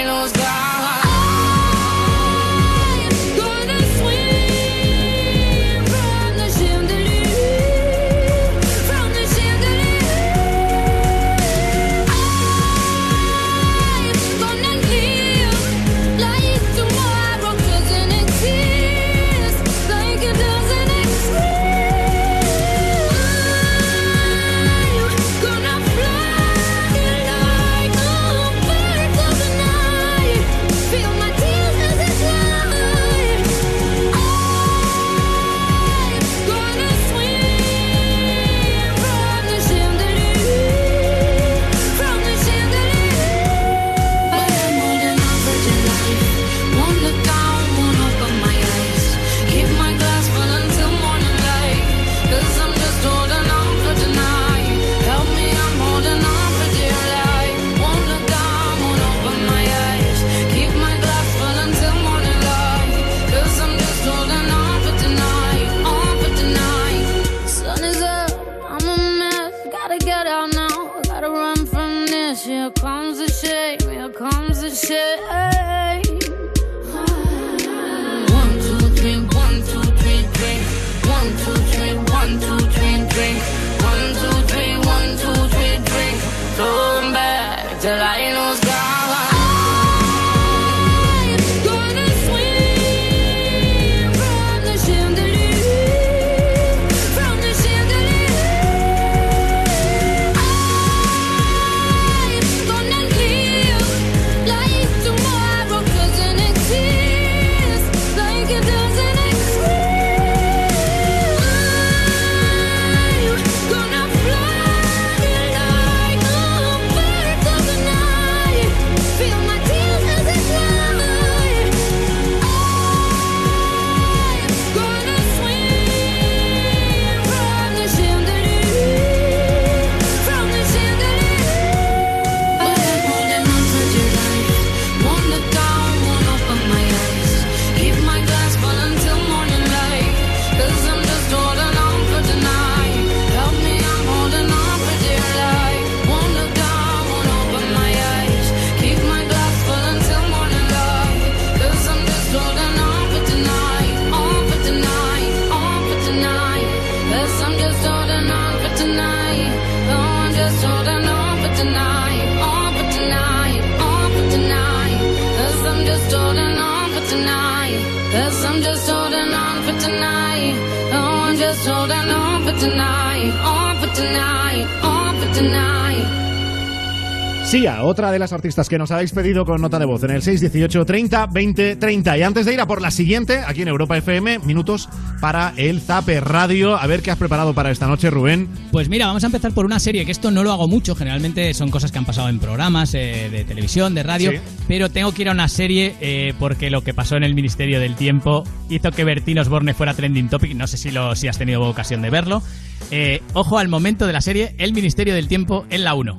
Artistas que nos habéis pedido con nota de voz en el 618 30 20 30. Y antes de ir a por la siguiente, aquí en Europa FM, minutos para el Zape Radio. A ver qué has preparado para esta noche, Rubén. Pues mira, vamos a empezar por una serie, que esto no lo hago mucho, generalmente son cosas que han pasado en programas eh, de televisión, de radio, Sí. pero tengo que ir a una serie eh, porque lo que pasó en el Ministerio del Tiempo hizo que Bertín Osborne fuera trending topic, no sé si, lo, si has tenido ocasión de verlo. Eh, ojo al momento de la serie, el Ministerio del Tiempo en la 1.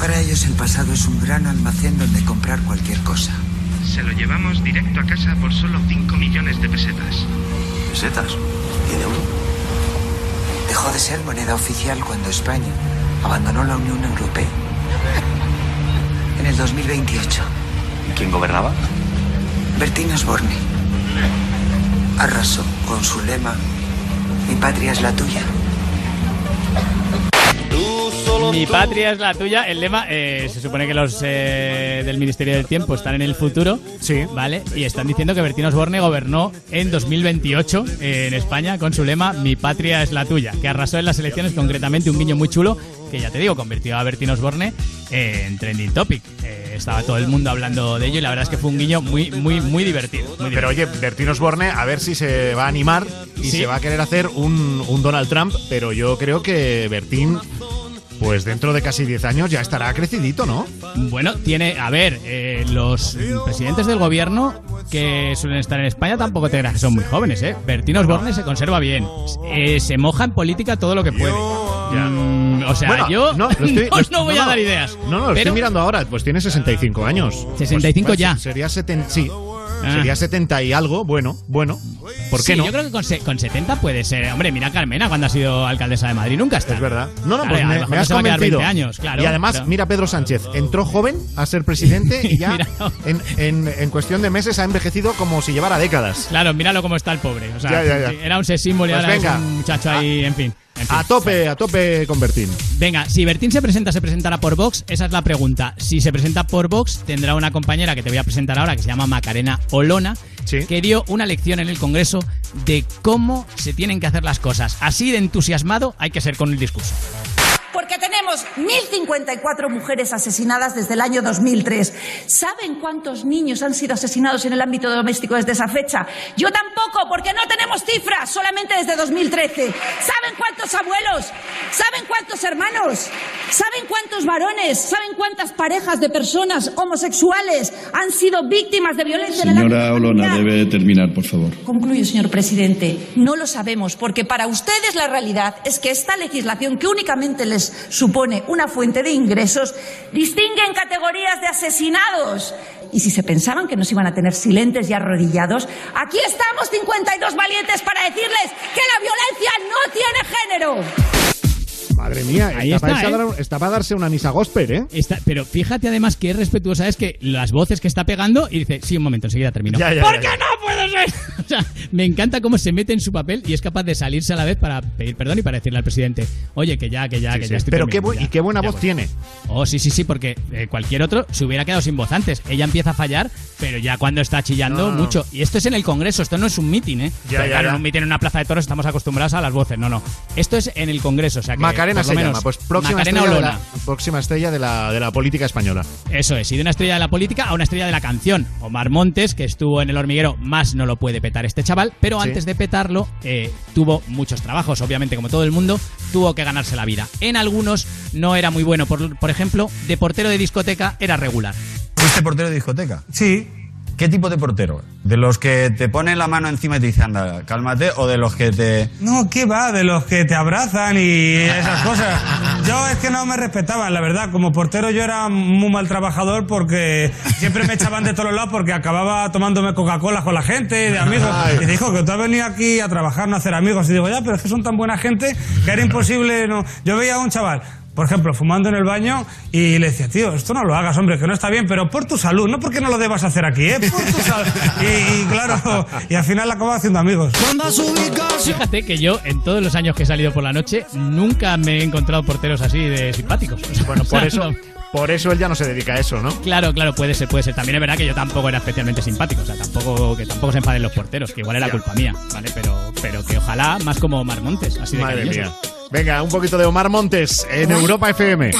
Para ellos el pasado es un gran almacén donde comprar cualquier cosa. Se lo llevamos directo a casa por solo 5 millones de pesetas. ¿Pesetas? ¿Tiene uno? Dejó de ser moneda oficial cuando España abandonó la Unión Europea. En el 2028. ¿Y quién gobernaba? Bertín Osborne arrasó con su lema Mi patria es la tuya. Mi patria es la tuya. El lema, eh, se supone que los eh, del Ministerio del Tiempo están en el futuro. Sí. ¿Vale? Y están diciendo que Bertín Osborne gobernó en 2028 eh, en España con su lema Mi patria es la tuya. Que arrasó en las elecciones, concretamente un guiño muy chulo. Que ya te digo, convirtió a Bertín Osborne en trending topic. Estaba todo el mundo hablando de ello y la verdad es que fue un guiño muy, muy, muy divertido. muy Pero oye, Bertín Osborne, a ver si se va a animar y Sí. se va a querer hacer un, un Donald Trump, pero yo creo que Bertín, pues dentro de casi 10 años ya estará crecidito, ¿no? Bueno, tiene, a ver, eh, los presidentes del gobierno que suelen estar en España tampoco te creas que son muy jóvenes, ¿eh? Bertín Osborne se conserva bien, Eh, se moja en política todo lo que puede. Mm, o sea, Bueno, yo no, lo estoy- no, lo- no voy no, a dar ideas. No, no, lo Pero- estoy mirando ahora, pues tiene 65 años. 65 Pues, ya. pues, Sería 70, sí. Ah. Sería 70 y algo, bueno, bueno. ¿Por qué Sí, no? Yo creo que con, se- con 70 puede ser. Hombre, mira a Carmena cuando ha sido alcaldesa de Madrid, nunca está. Es verdad. No, no, Claro, pues me, me has convencido. 20 años, claro. y además, mira Pedro Sánchez, entró joven a ser presidente y ya en, en- en cuestión de meses ha envejecido como si llevara décadas. Claro, míralo cómo está el pobre. O sea, Ya, ya, ya. sí, era un sesímbolo y Pues ahora venga. es un muchacho ahí, en fin. en fin. A tope, a tope con Bertín. Venga, si Bertín se presenta, ¿se presentará por Vox? Esa es la pregunta. Si se presenta por Vox, tendrá una compañera que te voy a presentar ahora, que se llama Macarena Olona, que dio una lección en el Congreso de cómo se tienen que hacer las cosas. Así de entusiasmado hay que ser con el discurso. Porque tenemos 1.054 mujeres asesinadas desde el año 2003. ¿Saben cuántos niños han sido asesinados en el ámbito doméstico desde esa fecha? Yo tampoco, porque no tenemos cifras, solamente desde 2013. ¿Saben cuántos abuelos? ¿Saben cuántos hermanos? ¿Saben cuántos varones? ¿Saben cuántas parejas de personas homosexuales han sido víctimas de violencia en el ámbito Señora Olona, debe terminar, por favor. Concluyo, señor presidente. No lo sabemos, porque para ustedes la realidad es que esta legislación, que únicamente les supone una fuente de ingresos, distingue en categorías de asesinados. Y si se pensaban que nos iban a tener silentes y arrodillados, aquí estamos 52 valientes para decirles que la violencia no tiene género. Madre mía, Ahí está, está, para ¿eh? dar- está para darse una misa gospel, ¿eh? Está- pero fíjate además que es respetuosa, es que las voces que está pegando y dice, sí, un momento, enseguida termino. Ya, ya, ¿Por ya, qué no puedo ser? O sea, me encanta cómo se mete en su papel y es capaz de salirse a la vez para pedir perdón y para decirle al presidente, oye, que ya, que ya, Sí, que sí. ya estoy Pero qué y qué buena voz voy". tiene. Oh, sí, sí, sí, porque eh, cualquier otro se hubiera quedado sin voz antes. Ella empieza a fallar, pero ya cuando está chillando No, mucho. Y esto es en el Congreso, esto no es un mitin, ¿eh? Ya, claro, en un mitin en una plaza de toros estamos acostumbrados a las voces. No, no. Esto es en el Congreso, o sea que. Macarena lo se menos, llama, pues próxima Macarena estrella, de la, próxima estrella de la, de la política española. Eso es, y de una estrella de la política a una estrella de la canción. Omar Montes, que estuvo en el hormiguero, más no lo puede petar este chaval, pero Sí. antes de petarlo, eh, tuvo muchos trabajos, obviamente, como todo el mundo, tuvo que ganarse la vida. En algunos no era muy bueno, por, por ejemplo, de portero de discoteca era regular. ¿Fuiste portero de discoteca? Sí. ¿Qué tipo de portero? ¿De los que te ponen la mano encima y te dicen, anda, cálmate? ¿O de los que te...? No, ¿qué va? De los que te abrazan y esas cosas. Yo es que no me respetaban, la verdad. Como portero yo era muy mal trabajador porque siempre me echaban de todos los lados porque acababa tomándome Coca-Cola con la gente, de amigos. Y dijo que tú has venido aquí a trabajar, no a hacer amigos. Y digo, ya, pero es que son tan buena gente que era imposible. No. Yo veía a un chaval, por ejemplo, fumando en el baño y le decía, tío, esto no lo hagas, hombre, que no está bien, pero por tu salud, no porque no lo debas hacer aquí, ¿eh? Por tu salud. Y, y claro, y al final acababa haciendo amigos. Fíjate que yo, en todos los años que he salido por la noche, nunca me he encontrado porteros así de simpáticos. Bueno, por eso, por eso él ya no se dedica a eso, ¿no? Claro, claro, puede ser, puede ser. También es verdad que yo tampoco era especialmente simpático, o sea, tampoco que tampoco se enfaden los porteros, que igual era Ya. culpa mía, ¿vale? Pero, pero que ojalá más como Omar Montes, así de Madre cariñoso. mía. Venga, un poquito de Omar Montes en Europa FM.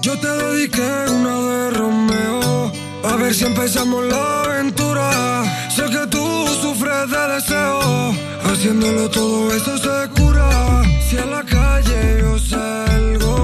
Yo te dediqué una de Romeo. A ver si empezamos la aventura. Sé que tú sufres de deseo. Haciéndolo todo eso se cura. Si a la calle yo salgo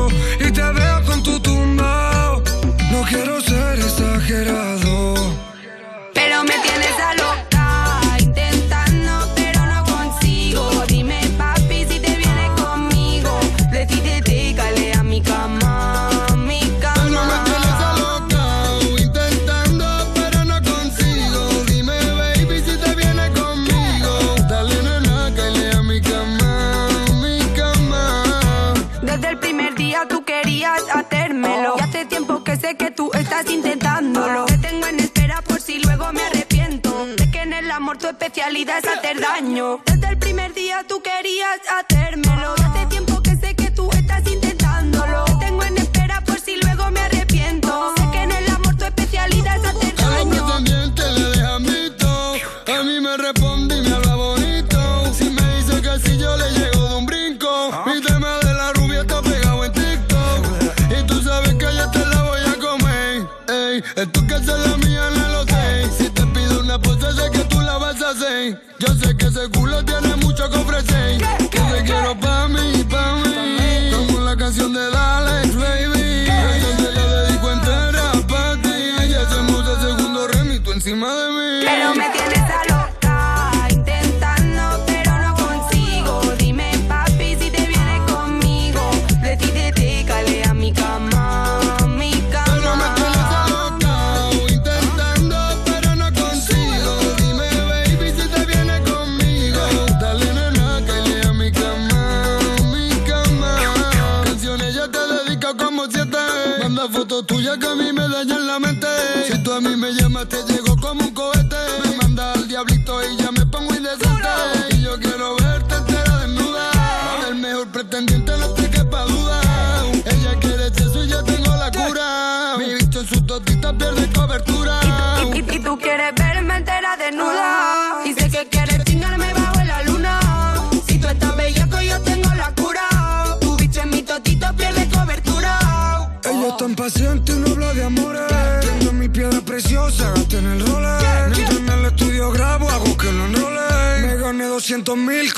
estás intentándolo. Te tengo en espera por si luego me arrepiento. De que en el amor tu especialidad es hacer daño. Desde el primer día tú querías hacérmelo. Date tiempo Es tu casa la mía, no lo sé. Si te pido una pose, sé que tú la vas a hacer. Yo sé que ese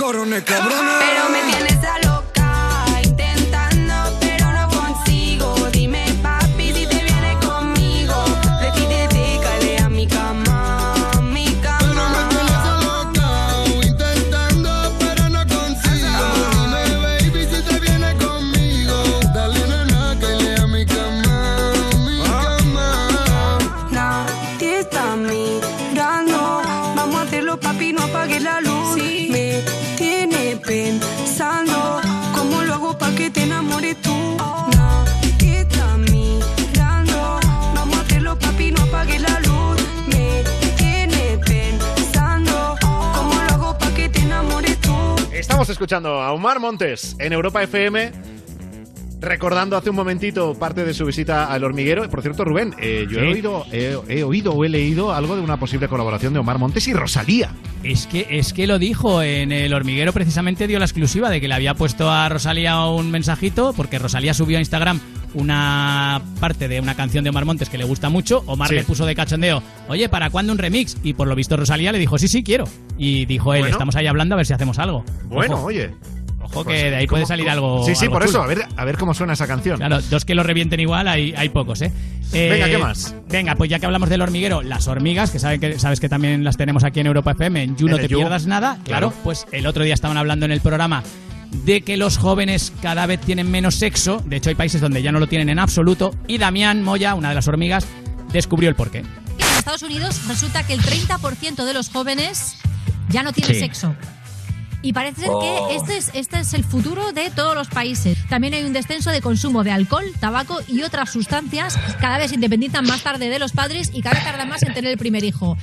200 mil corones, cabrones. Pero me tienes escuchando a Omar Montes en Europa FM. Recordando hace un momentito parte de su visita al hormiguero. Por cierto, Rubén, eh, yo he, oído, he, he oído o he leído algo de una posible colaboración de Omar Montes y Rosalía. Es que, es que lo dijo en el hormiguero, precisamente dio la exclusiva de que le había puesto a Rosalía un mensajito, porque Rosalía subió a Instagram una parte de una canción de Omar Montes que le gusta mucho. Omar Sí. le puso de cachondeo, oye, ¿para cuándo un remix? Y por lo visto Rosalía le dijo, sí, sí, quiero. Y dijo él, Bueno. estamos ahí hablando a ver si hacemos algo. Bueno, Ojo. oye. Ojo Pues, que de ahí ¿cómo- puede salir algo. Sí, sí, algo por eso. A ver, a ver cómo suena esa canción. Claro, dos que lo revienten igual hay, hay pocos, ¿eh? Eh, Venga, ¿qué más? Venga, pues ya que hablamos del hormiguero, las hormigas, que, saben que sabes que también las tenemos aquí en Europa FM, en You No Te You. Pierdas Nada. Claro, Claro. pues el otro día estaban hablando en el programa de que los jóvenes cada vez tienen menos sexo. De hecho, hay países donde ya no lo tienen en absoluto. Y Damián Moya, una de las hormigas, descubrió el porqué. En Estados Unidos resulta que el 30% de los jóvenes ya no tienen Sí. sexo. Y parece ser Oh. que este es, este es el futuro de todos los países. También hay un descenso de consumo de alcohol, tabaco y otras sustancias. Cada vez se independizan más tarde de los padres y cada vez tardan más en tener el primer hijo.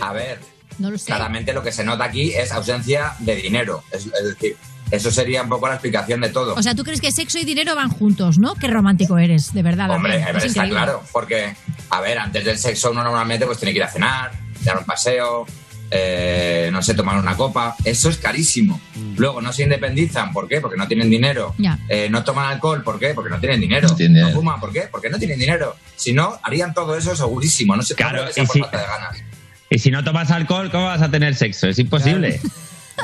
A ver, No lo sé. claramente lo que se nota aquí es ausencia de dinero. Es, es decir, eso sería un poco la explicación de todo. O sea, tú crees que sexo y dinero van juntos, ¿no? Qué romántico eres, de verdad. Hombre, Es está increíble. claro, porque, a ver, antes del sexo uno normalmente pues tiene que ir a cenar, dar un paseo, eh, no sé, tomar una copa. Eso es carísimo. Luego no se independizan, ¿por qué? Porque no tienen dinero. Ya. Eh, no toman alcohol, ¿por qué? Porque no tienen dinero. No, tienen dinero. fuman, ¿por qué? Porque no tienen dinero. Si no, harían todo eso segurísimo. No sé Claro, no y por si- falta de ganas. Y si no tomas alcohol, ¿cómo vas a tener sexo? Es imposible.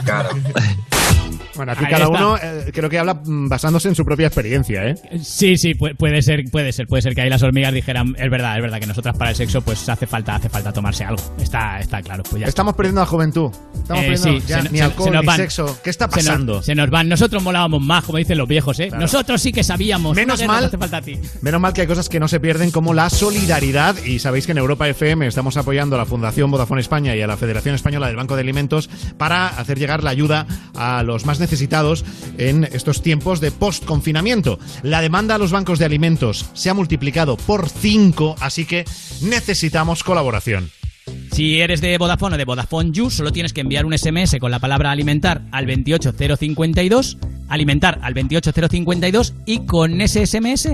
Claro. Bueno, aquí Ahí cada está. uno eh, creo que habla mm, basándose en su propia experiencia, ¿eh? Sí, sí, pu- puede ser, puede ser, puede ser que ahí las hormigas dijeran, es verdad, es verdad que nosotras para el sexo pues hace falta, hace falta tomarse algo. Está, está claro, pues ya. Estamos perdiendo la juventud. Estamos Eh, perdiendo sí, ya se- ni se- alcohol se nos ni van. sexo. ¿Qué está Se nos- pasando? Se nos, van. Nosotros molábamos más, como dicen los viejos, ¿eh? Claro. Nosotros sí que sabíamos. Menos Una guerra mal- te hace falta a ti. Menos mal que hay cosas que no se pierden como la solidaridad y sabéis que en Europa FM estamos apoyando a la Fundación Vodafone España y a la Federación Española del Banco de Alimentos para hacer llegar la ayuda a los más necesitados en estos tiempos de post-confinamiento. La demanda a los bancos de alimentos se ha multiplicado por 5, así que necesitamos colaboración. Si eres de Vodafone o de Vodafone You, solo tienes que enviar un SMS con la palabra alimentar al 28052, alimentar al 28052 y con ese SMS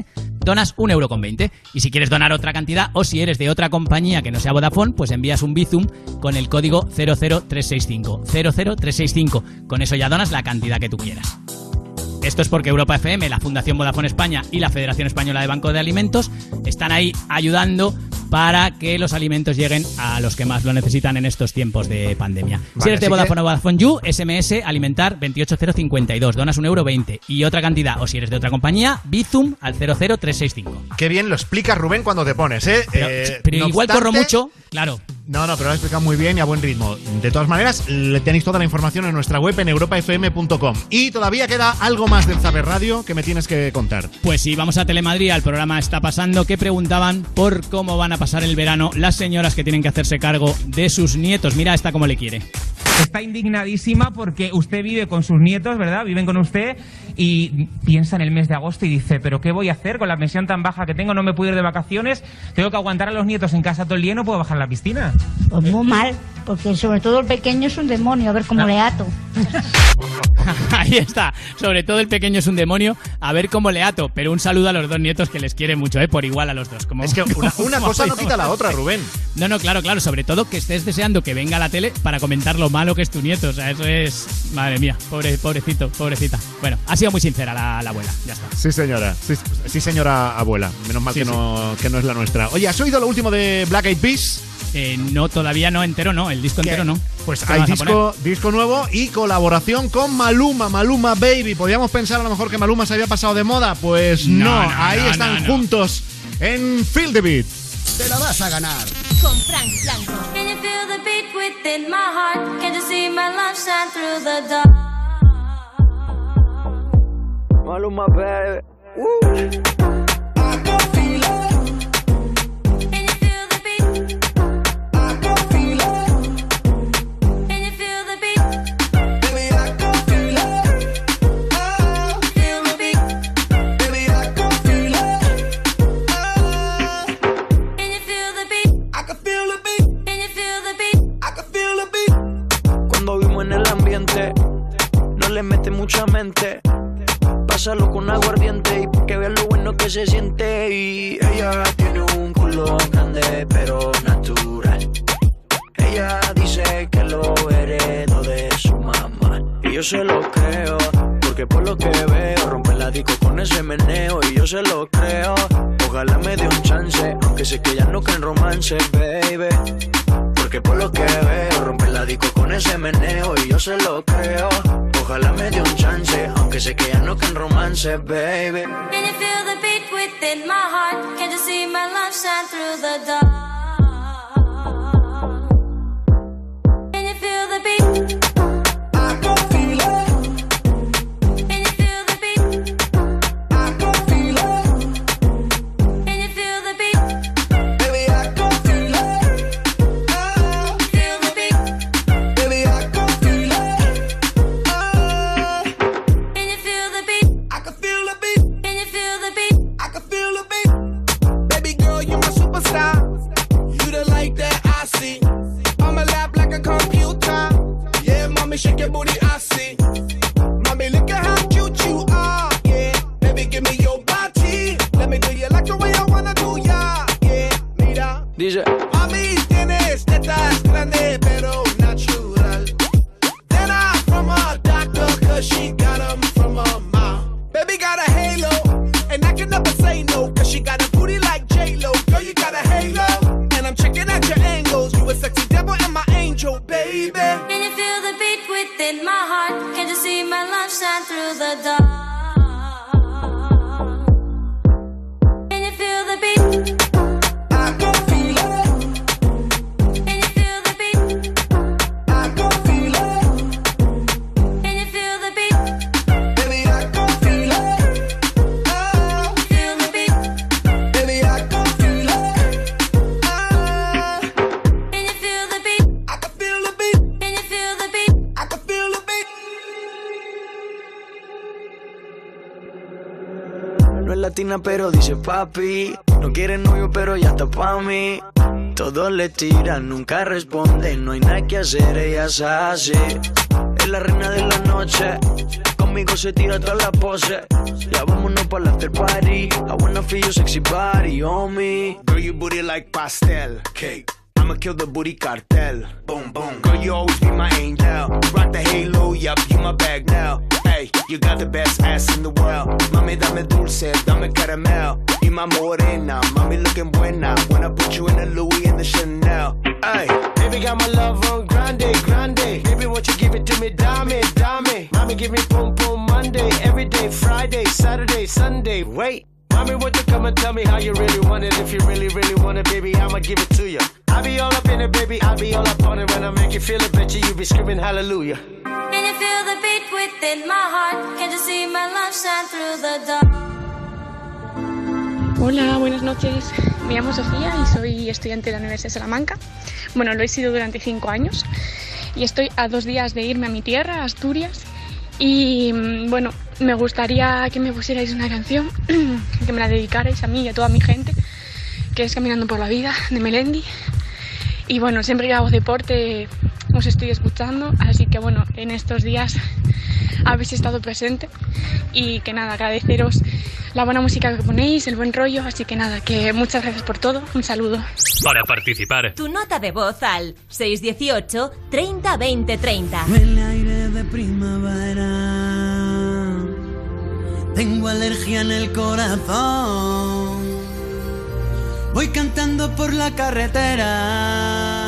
donas 1,20€. Y si quieres donar otra cantidad o si eres de otra compañía que no sea Vodafone, pues envías un Bizum con el código 00365. 00365. Con eso ya donas la cantidad que tú quieras. Esto es porque Europa FM, la Fundación Vodafone España y la Federación Española de Banco de Alimentos están ahí ayudando para que los alimentos lleguen a los que más lo necesitan en estos tiempos de pandemia. si eres de Vodafone o Vodafone You, SMS alimentar 28052, donas un euro 20 y otra cantidad. O si eres de otra compañía, Bizum al 00365. Qué bien lo explicas, Rubén, cuando te pones, ¿eh? Pero, Eh, pero no igual obstante- corro mucho, claro. No, no, pero lo has explicado muy bien y a buen ritmo. De todas maneras, le tenéis toda la información en nuestra web en europafm.com. Y todavía queda algo más del Zaper Radio que me tienes que contar. Pues sí, vamos a Telemadrid, al programa Está Pasando, que preguntaban por cómo van a pasar el verano las señoras que tienen que hacerse cargo de sus nietos. Mira esta como le quiere. Está indignadísima porque usted vive con sus nietos, ¿verdad? Viven con usted y piensa en el mes de agosto y dice, ¿pero qué voy a hacer con la pensión tan baja que tengo? No me puedo ir de vacaciones, tengo que aguantar a los nietos en casa todo el día y no puedo bajar a la piscina. Pues muy mal, porque sobre todo el pequeño es un demonio, a ver cómo le ato. Ahí está. Sobre todo el pequeño es un demonio. A ver cómo le ato. Pero un saludo a los dos nietos que les quiere mucho, ¿eh? Por igual a los dos. Como, Es que una, una cosa no quita la otra, Rubén. No, no, claro, claro. Sobre todo que estés deseando que venga a la tele para comentar lo malo que es tu nieto. O sea, eso es. Madre mía. Pobre, pobrecito, pobrecita. Bueno, ha sido muy sincera la, la abuela. Ya está. Sí, señora. Sí, sí, señora abuela. Menos mal Sí, que, No, que no es la nuestra. Oye, ¿has oído lo último de Black Eyed Peas? Eh, no, todavía no, entero no. El disco ¿Qué? entero no. Pues ¿Qué hay disco, disco nuevo y colaboración con Maluma, Maluma Baby. Podríamos pensar a lo mejor que Maluma se había pasado de moda. Pues no, No, no, ahí no, están no, no. juntos en Feel the Beat. Te la vas a ganar. Con Frank Blanco. Can you feel the beat within my heart? Can you see my love shine through the dark? Maluma, baby. Mete mucha mente. Pásalo con aguardiente y que veas lo bueno que se siente. Y ella tiene un culo grande, pero natural. Ella dice que lo heredó de su mamá. Y yo se lo creo, porque por lo que veo, rompe la disco con ese meneo. Y yo se lo creo, ojalá me dé un chance, aunque sé que ya no creen romance, baby. Porque por lo que veo, la disco con ese meneo. Y yo se lo creo, ojalá me dé un chance, aunque sé que ya no creen romance, baby. Can you feel the beat within my heart? Can you see my love shine through the dark? Pero dice papi. No quiere novio, pero ya está pa' mí. Todos le tiran, nunca responde, no hay nada que hacer, ella es así. Es la reina de la noche, conmigo se tira toda la pose. Ya vámonos para la after party, I wanna feel your sexy body on me. Girl, your booty like pastel cake. I'ma kill the booty cartel. Boom, boom. Girl, you always be my angel. Rock the halo, yup, you my bag now. Hey, you got the best ass in the world. Mami, dame dulce, dame caramel. Y my morena, mami looking buena. When I put you in the Louis and the Chanel. Hey, baby got my love on grande, grande. Baby, won't you give it to me, dame, dame. Mami, give me boom, boom, Monday. Every day, Friday, Saturday, Sunday. Wait. Mommy, won't you come and tell me how you really want it? If you really, really want it, baby, I'ma give it to you. I be all up in it, baby, I be all up on it. When I make you feel it, bet you, you be screaming hallelujah. Can you feel the beat within my heart? Can't you see my love shine through the dark? Hola, buenas noches. Me llamo Sofía y soy estudiante de la Universidad de Salamanca. Bueno, lo he sido durante cinco años y estoy a dos días de irme a mi tierra, Asturias. Y mm, bueno, me gustaría que me pusierais una canción, que me la dedicarais a mí y a toda mi gente, que es Caminando por la Vida, de Melendi. Y bueno, siempre que hago deporte os estoy escuchando, así que bueno, en estos días habéis estado presente y que nada, agradeceros la buena música que ponéis, el buen rollo, así que nada, que muchas gracias por todo, un saludo. Para participar. Tu nota de voz al 618 30 20 30. Huele aire de primavera. Tengo alergia en el corazón. Voy cantando por la carretera.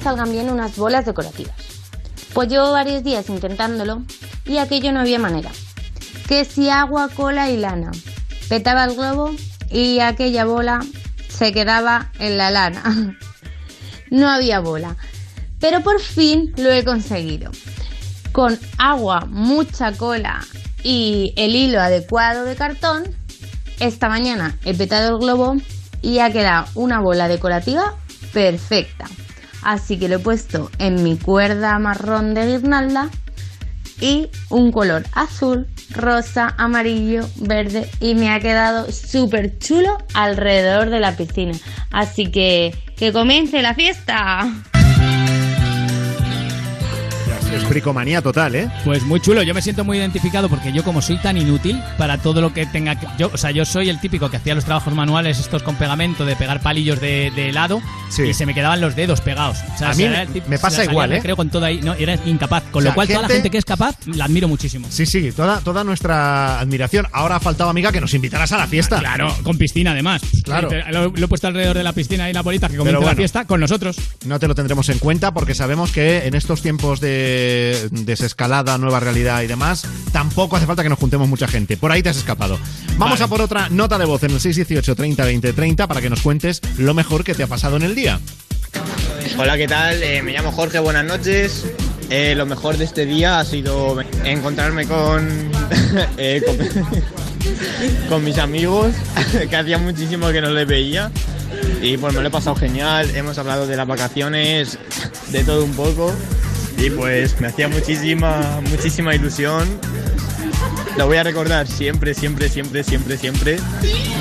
salgan bien unas bolas decorativas. Pues llevo varios días intentándolo y aquello no había manera. Que si agua, cola y lana. Petaba el globo y aquella bola se quedaba en la lana. No había bola. Pero por fin lo he conseguido. Con agua, mucha cola y el hilo adecuado de cartón, esta mañana he petado el globo y ha quedado una bola decorativa perfecta. Así que lo he puesto en mi cuerda marrón de guirnalda y un color azul, rosa, amarillo, verde y me ha quedado súper chulo alrededor de la piscina. Así que que comience la fiesta. Es bricomanía total, ¿eh? Pues muy chulo, yo me siento muy identificado porque yo como soy tan inútil para todo lo que tenga que... Yo, o sea, yo soy el típico que hacía los trabajos manuales estos con pegamento de pegar palillos de, de helado y se me quedaban los dedos pegados. O sea, A mí me- tipo- me se pasa igual, al ¿eh? recreo con todo ahí, no, era incapaz. Con O sea, lo cual toda la gente- que es capaz la admiro muchísimo. Sí, sí, toda, toda nuestra admiración. Ahora ha faltado, amiga, que nos invitaras a la fiesta. Claro, con piscina además. Claro. Lo, lo he puesto alrededor de la piscina y la bolita que comience Pero la fiesta con nosotros. No te lo tendremos en cuenta porque sabemos que en estos tiempos de desescalada, nueva realidad y demás, tampoco hace falta que nos juntemos mucha gente. Por ahí te has escapado. Vamos Vale. a por otra nota de voz en el 618 30 20 30 para que nos cuentes lo mejor que te ha pasado en el día. Hola, ¿qué tal? Eh, me llamo Jorge, buenas noches. Eh, lo mejor de este día ha sido encontrarme con, eh, con, con mis amigos, que hacía muchísimo que no les veía. Y pues me lo he pasado genial, hemos hablado de las vacaciones, de todo un poco. Y pues me hacía muchísima, muchísima ilusión. Lo voy a recordar siempre, siempre, siempre, siempre, siempre.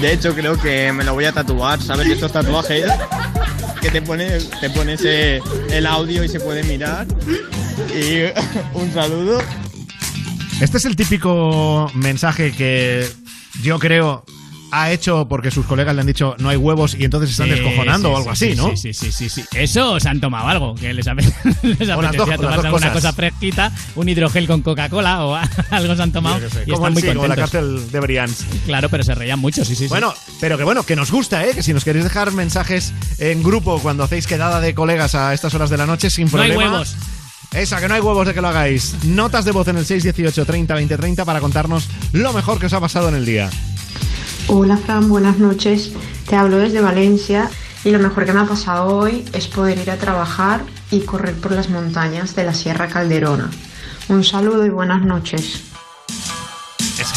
De hecho, creo que me lo voy a tatuar, ¿sabes? Estos tatuajes que te pone, te pones el audio y se puede mirar. Y un saludo. Este es el típico mensaje que yo creo ha hecho porque sus colegas le han dicho no hay huevos y entonces se están Sí, descojonando sí, o algo sí, así, sí, ¿no? Sí, sí, sí, sí. Eso se han tomado algo, que les, ape- les O las apetecía dos alguna cosas. cosa fresquita, un hidrogel con Coca-Cola o algo se han tomado sé, y como están muy sí, como la contentos. cárcel de Brians. Claro, pero se reían mucho, sí, sí, sí. Bueno, pero que bueno, que nos gusta, ¿eh? Que si nos queréis dejar mensajes en grupo cuando hacéis quedada de colegas a estas horas de la noche, sin No hay problema. huevos. Esa, que no hay huevos de que lo hagáis. Notas de voz en el 618 30 20 30 para contarnos lo mejor que os ha pasado en el día. Hola Fran, buenas noches. Te hablo desde Valencia y lo mejor que me ha pasado hoy es poder ir a trabajar y correr por las montañas de la Sierra Calderona. Un saludo y buenas noches.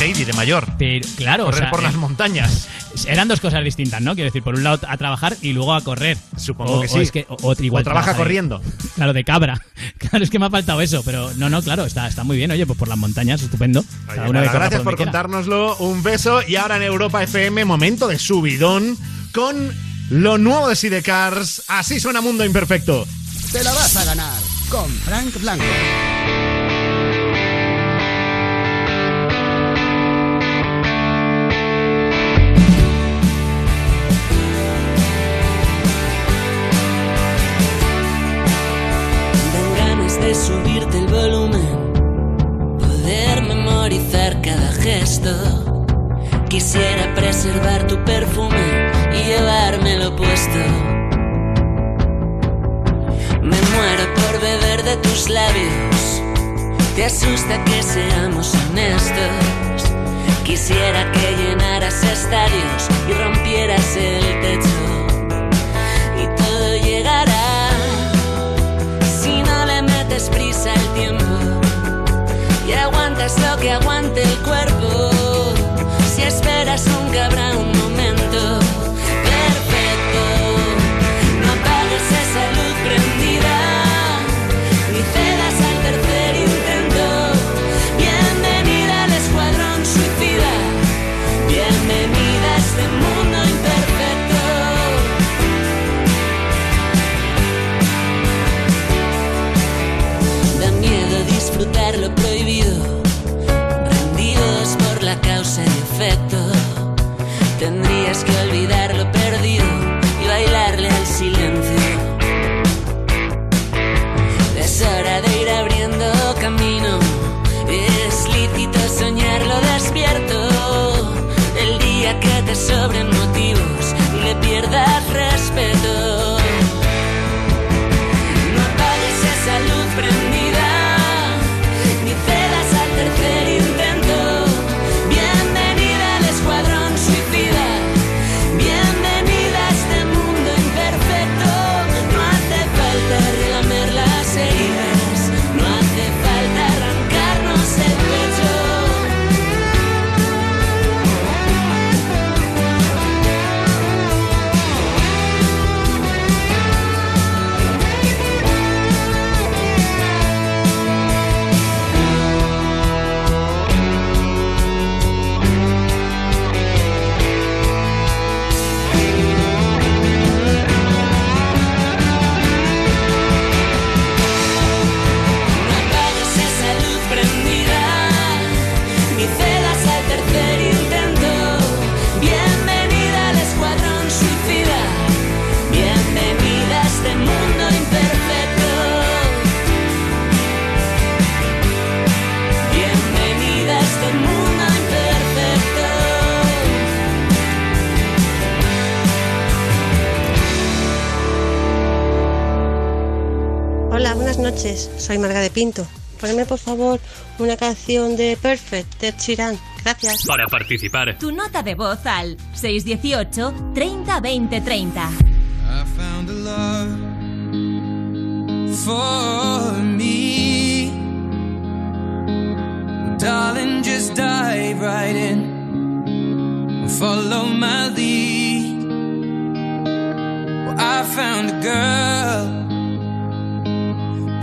De mayor. Pero, claro, Correr o sea, por las eh, montañas. Eran dos cosas distintas, ¿no? Quiero decir, por un lado a trabajar y luego a correr. Supongo O- que o sí. es que- o- o igual O trabaja trabaja de- corriendo. Claro, de cabra. Claro, es que me ha faltado eso, pero no, no, claro, está, está muy bien. Oye, pues por las montañas, estupendo. Oye, Cada nada, gracias por quiera. contárnoslo. Un beso. Y ahora en Europa FM, momento de subidón con lo nuevo de Sidecars. Así suena Mundo Imperfecto. Te la vas a ganar con Frank Blanco. Subirte el volumen, poder memorizar cada gesto. Quisiera preservar tu perfume y llevármelo puesto. Me muero por beber de tus labios. Te asusta que seamos honestos. Quisiera que llenaras estadios y rompieras el techo. Y todo llegará metes prisa al tiempo y aguantas lo que aguante el cuerpo. sobre noches, soy Marga de Pinto. Ponme por favor una canción de Perfect, de Chirán. Gracias. Para participar. Tu nota de voz al 618 30 20 30. I found a love for me. Darling, just dive right in. Follow my lead. Well, I found a girl.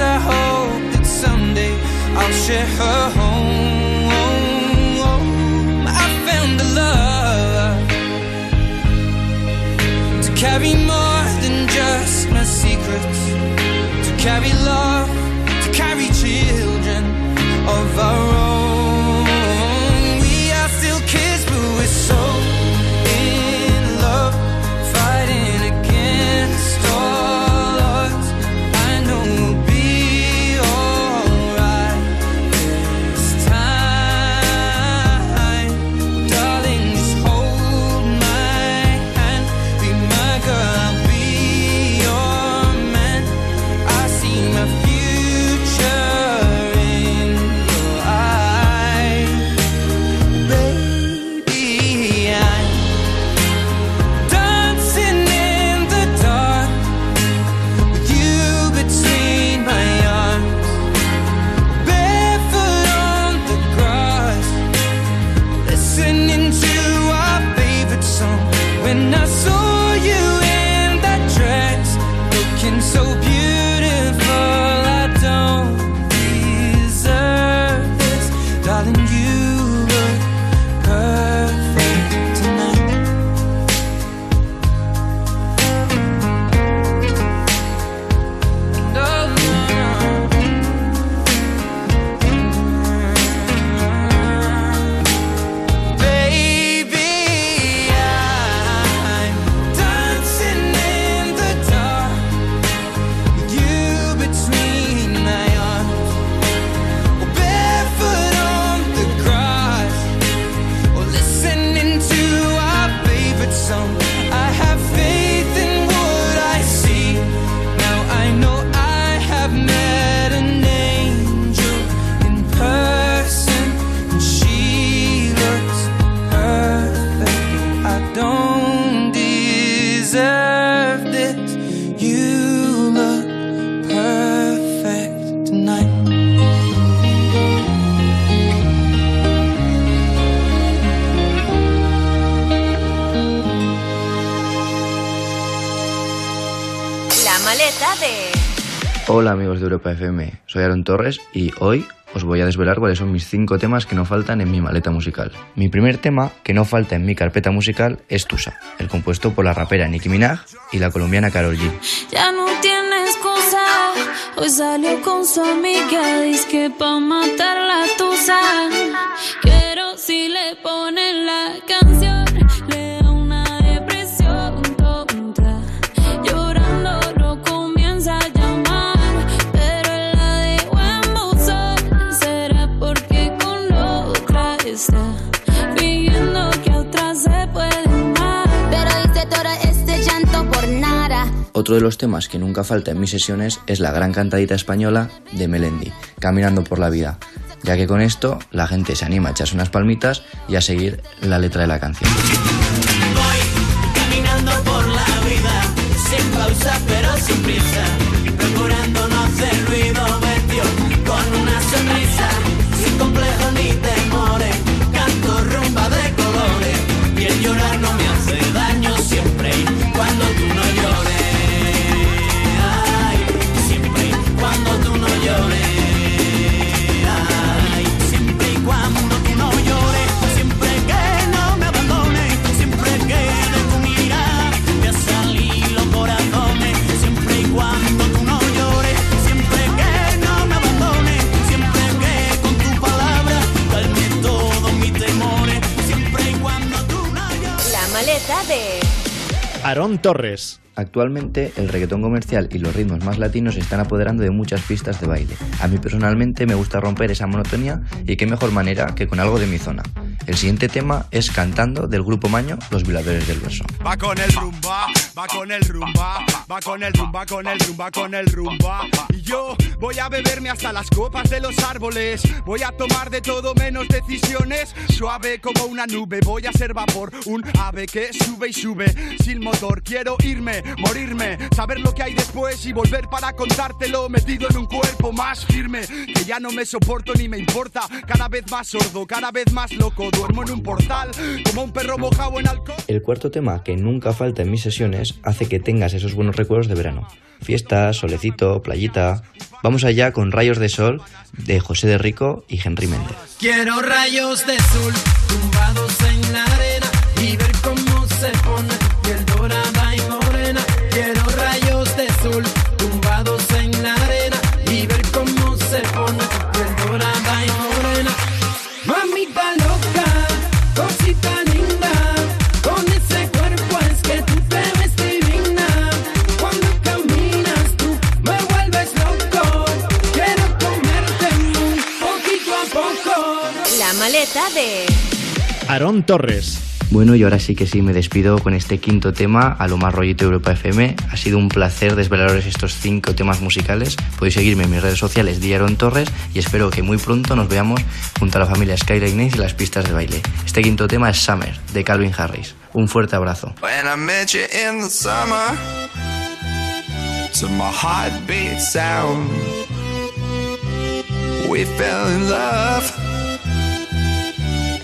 I hope that someday I'll share her home. I found the love to carry more than just my secrets, to carry love. Hola amigos de Europa FM, soy Aaron Torres y hoy os voy a desvelar cuáles son mis 5 temas que no faltan en mi maleta musical. Mi primer tema que no falta en mi carpeta musical es Tusa, el compuesto por la rapera Nicki Minaj y la colombiana Carol G. Ya no tiene excusa, hoy salió con su amiga, dice que pa' matar la Tusa, pero si le ponen la canción Otro de los temas que nunca falta en mis sesiones es la gran cantadita española de Melendi, Caminando por la vida, ya que con esto la gente se anima a echarse unas palmitas y a seguir la letra de la canción. Caminando por la vida, sin pausa pero sin prisa, Aarón Torres. Actualmente el reggaetón comercial y los ritmos más latinos se están apoderando de muchas pistas de baile. A mí personalmente me gusta romper esa monotonía y qué mejor manera que con algo de mi zona. El siguiente tema es Cantando del grupo Maño, Los Violadores del Verso. Va con el rumba, va con el rumba, va con el rumba, con el rumba, con el rumba. Y yo voy a beberme hasta las copas de los árboles. Voy a tomar de todo menos decisiones. Suave como una nube, voy a ser vapor. Un ave que sube y sube sin motor. Quiero irme, morirme, saber lo que hay después y volver para contártelo. Metido en un cuerpo más firme, que ya no me soporto ni me importa. Cada vez más sordo, cada vez más loco. Duermo en un portal como un perro mojado en alcohol. El cuarto tema, que nunca falta en mis sesiones, hace que tengas esos buenos recuerdos de verano. Fiestas, solecito, playita. Vamos allá con Rayos de Sol de José de Rico y Henry Méndez. Quiero rayos de sol tumbados en la La maleta de Aarón Torres. Bueno, y ahora sí que sí me despido con este quinto tema a lo más rollito Europa FM. Ha sido un placer desvelaros estos cinco temas musicales. Podéis seguirme en mis redes sociales de Aaron Torres y espero que muy pronto nos veamos junto a la familia Skyline Nice y las pistas de baile. Este quinto tema es Summer de Calvin Harris. Un fuerte abrazo. We fell in love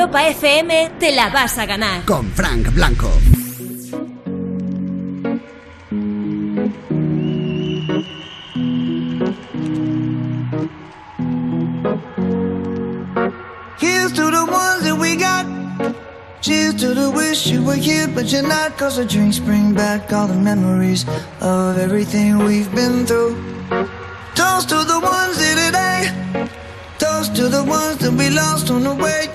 Europa FM te la vas a ganar. Con Frank Blanco. Here's to the ones that we got. Cheers to the wish you were here, but you're not. Cause the drinks bring back all the memories of everything we've been through. Toast to the ones here today. Toast to the ones that we lost on the way.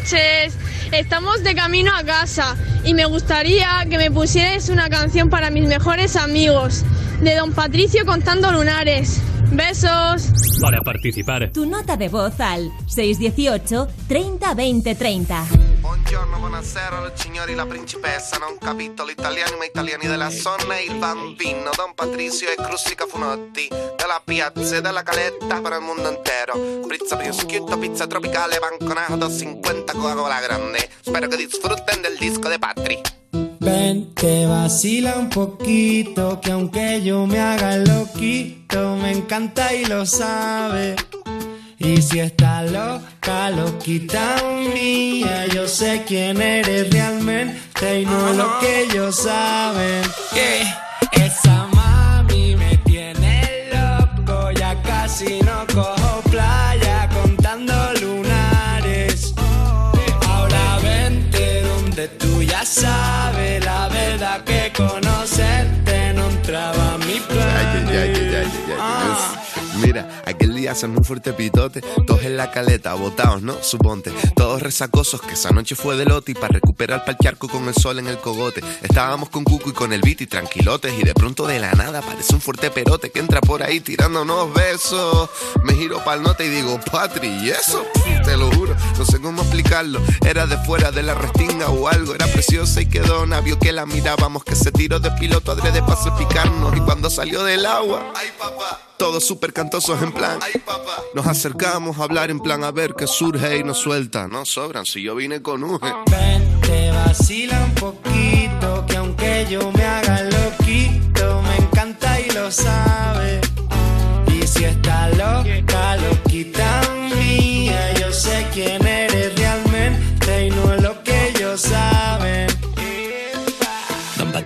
noches. Estamos de camino a casa y me gustaría que me pusierais una canción para mis mejores amigos, de Don Patricio contando lunares. Besos. Para participar. Tu nota de voz al 618 30 20 30. Buongiorno, buonasera, signori, la principessa. Non capito l'italiano, ma italiani della zona e il bambino. Don Patrizio e Crustica Funotti. Della piazza e della caletta per il mondo intero. Pizza prosciutto, pizza tropicale, banconato, 50 Coca-Cola grande. Spero che disfruten del disco de Patri. Ven, te vacila un poquito, que aunque yo me haga loquito, me encanta y lo sabe. Y si está loca, loquita mía, yo sé quién eres realmente y no lo que ellos saben. Que esa mami me tiene loco, ya casi no cojo playa contando lunares. Ahora vente donde tú ya sabes Mira, aquel día hacen un fuerte pitote, todos en la caleta, botados, ¿no? Suponte, todos resacosos, que esa noche fue de lote y para recuperar pa'l charco con el sol en el cogote. Estábamos con Cuco y con el beat y tranquilotes y de pronto de la nada aparece un fuerte perote que entra por ahí tirando unos besos. Me giro pa'l note y digo, Patri, ¿y eso? Te lo juro, no sé cómo explicarlo. Era de fuera de la restinga o algo, era preciosa y quedó vio que la mirábamos, que se tiró de piloto adrede para salpicarnos y cuando salió del agua, ay papá. Todos súper cantosos en plan. Nos acercamos a hablar en plan a ver qué surge y nos suelta. No sobran si yo vine con Uge. Ven, te vacila un poquito, que aunque yo me haga loquito, me encanta y lo sabe.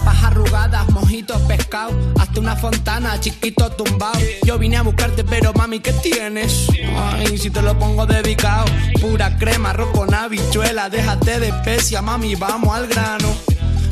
Papas arrugadas, mojitos, pescado, hasta una fontana, chiquito tumbado. Yo vine a buscarte, pero mami, ¿qué tienes? Ay, si te lo pongo dedicado, pura crema, arroz con habichuela, déjate de especia, mami, vamos al grano.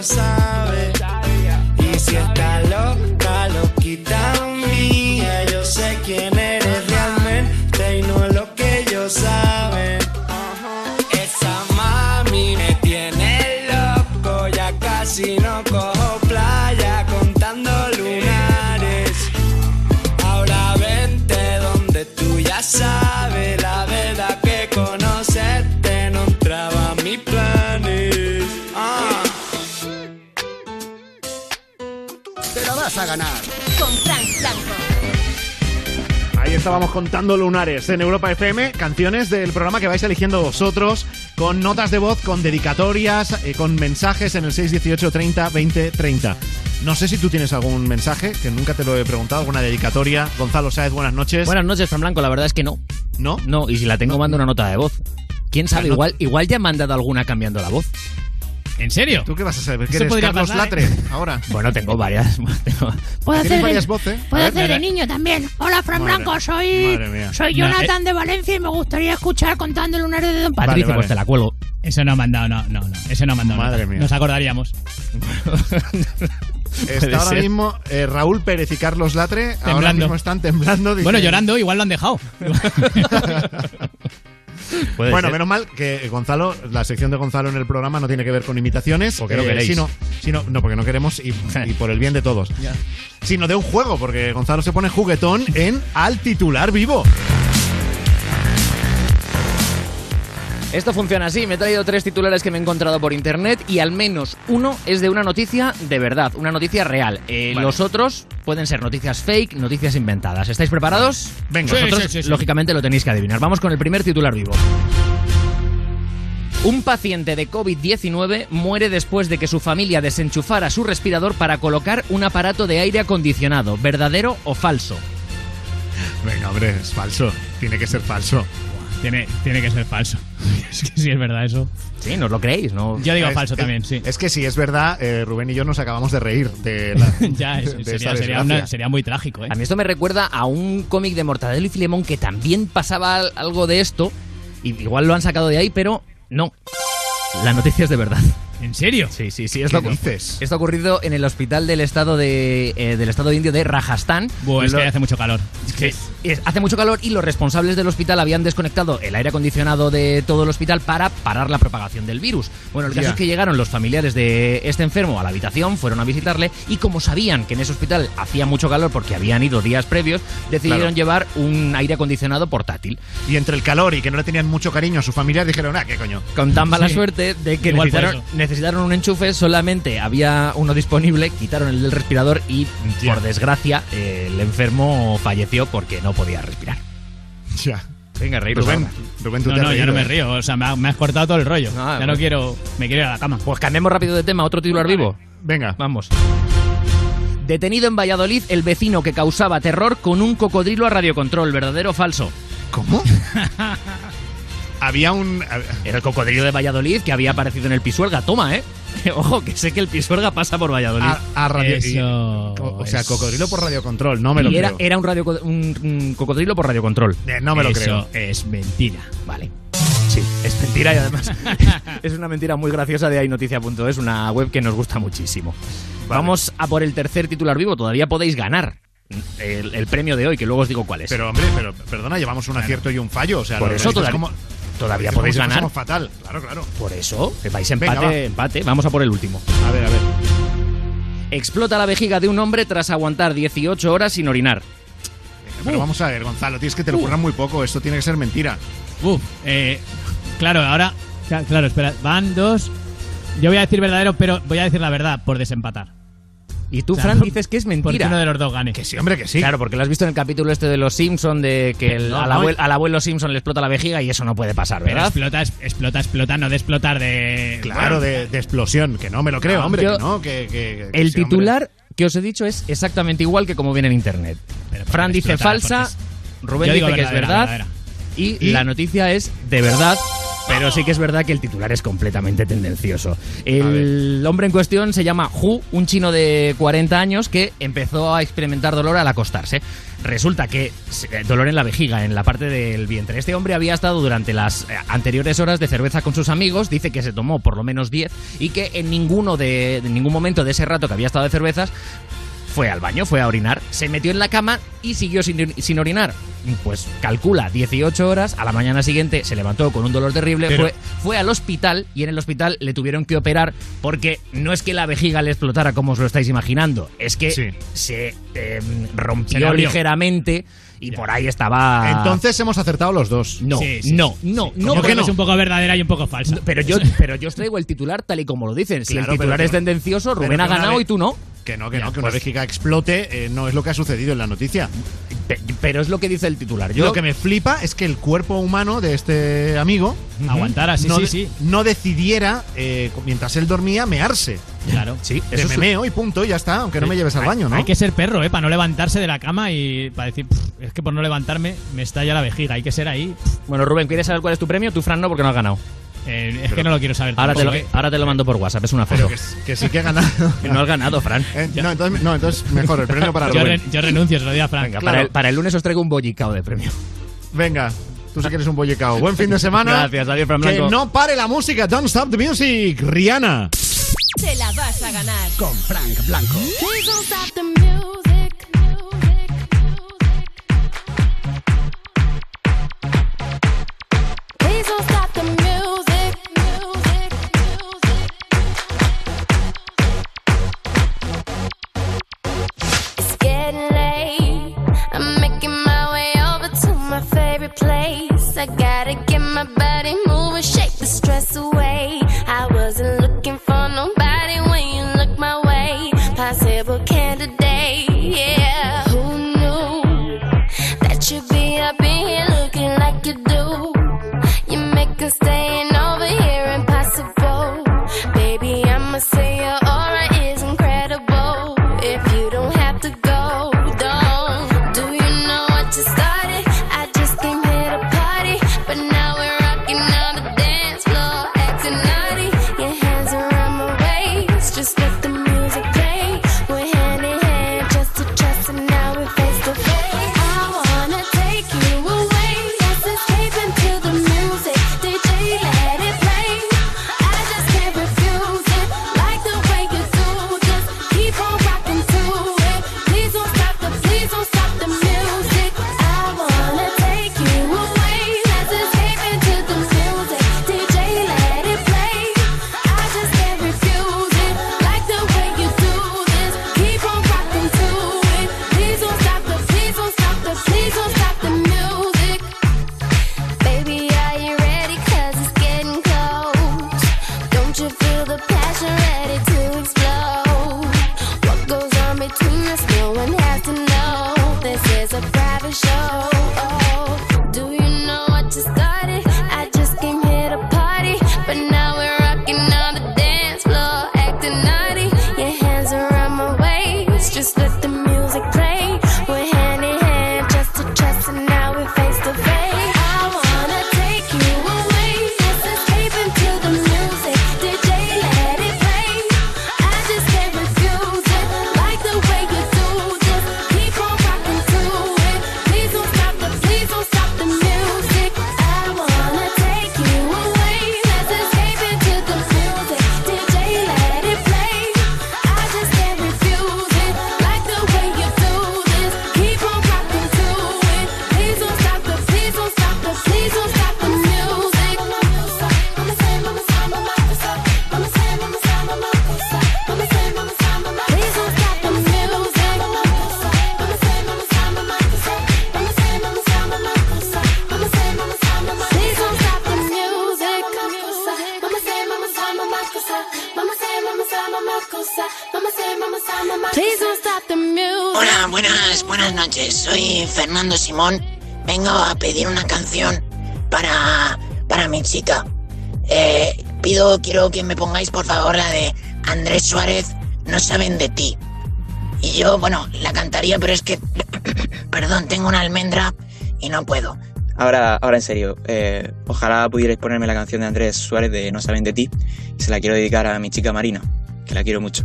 encanta estábamos contando lunares en Europa FM, canciones del programa que vais eligiendo vosotros, con notas de voz, con dedicatorias, eh, con mensajes en el 618 30 20 30. No sé si tú tienes algún mensaje, que nunca te lo he preguntado, alguna dedicatoria. Gonzalo Sáez, buenas noches. Buenas noches, Fran Blanco. La verdad es que no. ¿No? No, y si la tengo, mando una nota de voz. ¿Quién sabe? no- Igual, igual ya me han dado alguna cambiando la voz. ¿En serio? ¿Tú qué vas a saber? ¿Que Eso eres Carlos pasar, Latre ¿eh? ahora? Bueno, tengo varias. tengo- Puedo ¿Tienes hacer, varias de, voces? puedo hacer de niño también. Hola, Fran Madre- Blanco. Soy, madre mía. soy No, Jonathan de Valencia y me gustaría escuchar contando el lunares de Don Patricio, Vale, vale. pues te la cuelgo. Eso no ha mandado, no, no, no. Eso no ha mandado. Madre mía. Nos acordaríamos. Está ahora ser. mismo eh, Raúl Pérez y Carlos Latre, ahora Temblando. mismo están temblando. Bueno, llorando, igual lo han dejado. Puede bueno, ser. menos mal que Gonzalo, la sección de Gonzalo en el programa no tiene que ver con imitaciones. ¿Por qué no queréis? Sino, sino- no, porque no queremos y, y por el bien de todos. Sino de un juego, porque Gonzalo se pone juguetón en Al titular vivo. Esto funciona así. Me he traído tres titulares que me he encontrado por internet y al menos uno es de una noticia de verdad, una noticia real. Eh, Vale. Los otros pueden ser noticias fake, noticias inventadas. ¿Estáis preparados? Venga. Vosotros, Sí, sí, sí, sí. lógicamente, lo tenéis que adivinar. Vamos con el primer titular vivo. Un paciente de COVID-19 muere después de que su familia desenchufara su respirador para colocar un aparato de aire acondicionado. ¿Verdadero o falso? Venga, hombre, es falso. Tiene que ser falso. Tiene, tiene que ser falso. Es que si es verdad eso. Sí, ¿no os lo creéis? ¿no? Yo digo Es- falso es- también, sí. Es que si es verdad, eh, Rubén y yo nos acabamos de reír de la, ya, es- de sería, esta sería, desgracia. una- sería muy trágico, ¿eh? A mí esto me recuerda a un cómic de Mortadelo y Filemón que también pasaba al- algo de esto. Y igual lo han sacado de ahí, pero no. La noticia es de verdad. ¿En serio? Sí, sí, sí. ¿Qué Esto, dices? esto ha ocurrido en el hospital del estado de eh, del estado indio de Rajasthan. Buah, es Lo- que hace mucho calor. Es- hace mucho calor y los responsables del hospital habían desconectado el aire acondicionado de todo el hospital para parar la propagación del virus. Bueno, el caso es que llegaron los familiares de este enfermo a la habitación, fueron a visitarle y como sabían que en ese hospital hacía mucho calor porque habían ido días previos, decidieron Claro. llevar un aire acondicionado portátil. Y entre el calor y que no le tenían mucho cariño a su familia, dijeron, ah, qué coño. Con tan mala Sí. suerte de que necesitaron. Necesitaron un enchufe, solamente había uno disponible, quitaron el del respirador y, por desgracia, el enfermo falleció porque no podía respirar. Ya. Venga, reíros Rubén, tú No, te no, yo no reído, me ¿eh? río. O sea, me, ha- me has cortado todo el rollo. Ah, ya pues- no quiero. Me quiero ir a la cama. Pues cambiemos rápido de tema, otro titular vivo. Venga. Vamos. Detenido en Valladolid el vecino que causaba terror con un cocodrilo a radiocontrol, ¿verdadero o falso? ¿Cómo? Había un... Era el cocodrilo de Valladolid que había aparecido en el Pisuerga. Toma, ¿eh? Ojo, que sé que el Pisuerga pasa por Valladolid. A, a radio- Eso y- o, sea, cocodrilo por radiocontrol, no me lo y creo. era un, radio, un, un cocodrilo por radiocontrol. Eh, no me lo creo. es mentira. Vale. Sí, es mentira y además es una mentira muy graciosa de ainoticia.es, una web que nos gusta muchísimo. Vamos a por el tercer titular vivo, todavía podéis ganar el, el premio de hoy, que luego os digo cuál es. Pero, hombre, pero perdona, llevamos un acierto y un fallo. O sea, Por eso todavía- como- todavía podéis ganar. fatal, claro, claro. Por eso, vais Venga, empate, va. empate. Vamos a por el último. A ver, a ver. Explota la vejiga de un hombre tras aguantar 18 horas sin orinar. Pero vamos a ver, Gonzalo, tienes que te lo curran muy poco. Esto tiene que ser mentira. Uf, eh, claro, ahora. cla- Claro, espera. Van dos. Yo voy a decir verdadero, pero voy a decir la verdad por desempatar. Y tú, O sea, Fran, dices que es mentira. uno de los dos gane. Que sí, hombre, que sí. Claro, porque lo has visto en el capítulo este de los Simpson de que el- No, al, no, abuel- y- al abuelo Simpson le explota la vejiga y eso no puede pasar, ¿verdad? explota, explota, explota, no de explotar de. Claro, de, de explosión, que no me lo creo, No, hombre, yo- que no, que, que- que El sí, hombre. titular que os he dicho es exactamente igual que como viene en internet. Pero Fran dice falsa, Rubén dice que es verdad ¿Y? la noticia es de verdad. Pero sí que es verdad que el titular es completamente tendencioso. El hombre en cuestión se llama Hu, un chino de 40 años que empezó a experimentar dolor al acostarse. Resulta que eh, dolor en la vejiga, en la parte del vientre. Este hombre había estado durante las eh, anteriores horas de cerveza con sus amigos, dice que se tomó por lo menos 10 y que en ninguno de, en ningún momento de ese rato que había estado de cervezas fue al baño, fue a orinar, se metió en la cama y siguió sin, sin orinar. Pues calcula 18 horas, a la mañana siguiente se levantó con un dolor terrible, Pero- fue, fue al hospital y en el hospital le tuvieron que operar porque no es que la vejiga le explotara como os lo estáis imaginando, es que Sí. se eh, Se rompió ligeramente y por ahí estaba... Entonces hemos acertado los dos. no, Sí, sí, no, sí, no, sí. no, Yo que es un poco verdadera y un poco falsa. Pero yo, pero yo os traigo el titular tal y como lo dicen. Si el titular pero es tendencioso, Rubén ha ganado vez- y tú no. Que no, que Ya, no, que pues- una vejiga explote eh, no es lo que ha sucedido en la noticia. Pe- Pero es lo que dice el titular. Yo Lo que me flipa es que el cuerpo humano de este amigo Aguantara, sí, no, sí, no decidiera, eh, mientras él dormía, mearse. Claro. Sí, De eso me meo y punto, ya está, aunque no me lleves al Hay- baño, ¿no? Hay que ser perro, ¿eh? Para no levantarse de la cama y para decir, "Pff, es que por no levantarme me estalla la vejiga. Hay que ser ahí. Pff, Bueno, Rubén, ¿quieres saber cuál es tu premio? Tú, Fran, no, porque no has ganado. Eh, es que no lo quiero saber. Ahora te, lo, ¿eh? ahora te lo mando por WhatsApp, es una foto. que, que sí que ha ganado. No has ganado, Fran. Eh, no, entonces, no, entonces mejor, el premio para Yo, Rubén. re- yo renuncio, se lo digo a Frank. Venga, Claro. para, el, para el lunes os traigo un bollicao de premio. Venga, tú sí que eres un bollicao. Buen fin de semana. Gracias, adiós, Fran Que Blanco. no pare la música. Don't stop the music. Rihanna. Te la vas a ganar. Con Frank Blanco. Please don't stop the music. Please don't stop the music. Music. place. I gotta get my body moving, shake the stress away. Quiero que me pongáis por favor la de Andrés Suárez, No saben de ti. Y yo, bueno, la cantaría, pero es que, perdón, tengo una almendra y no puedo. Ahora, ahora en serio, eh, ojalá pudierais ponerme la canción de Andrés Suárez de No saben de ti. Y se la quiero dedicar a mi chica Marina, que la quiero mucho.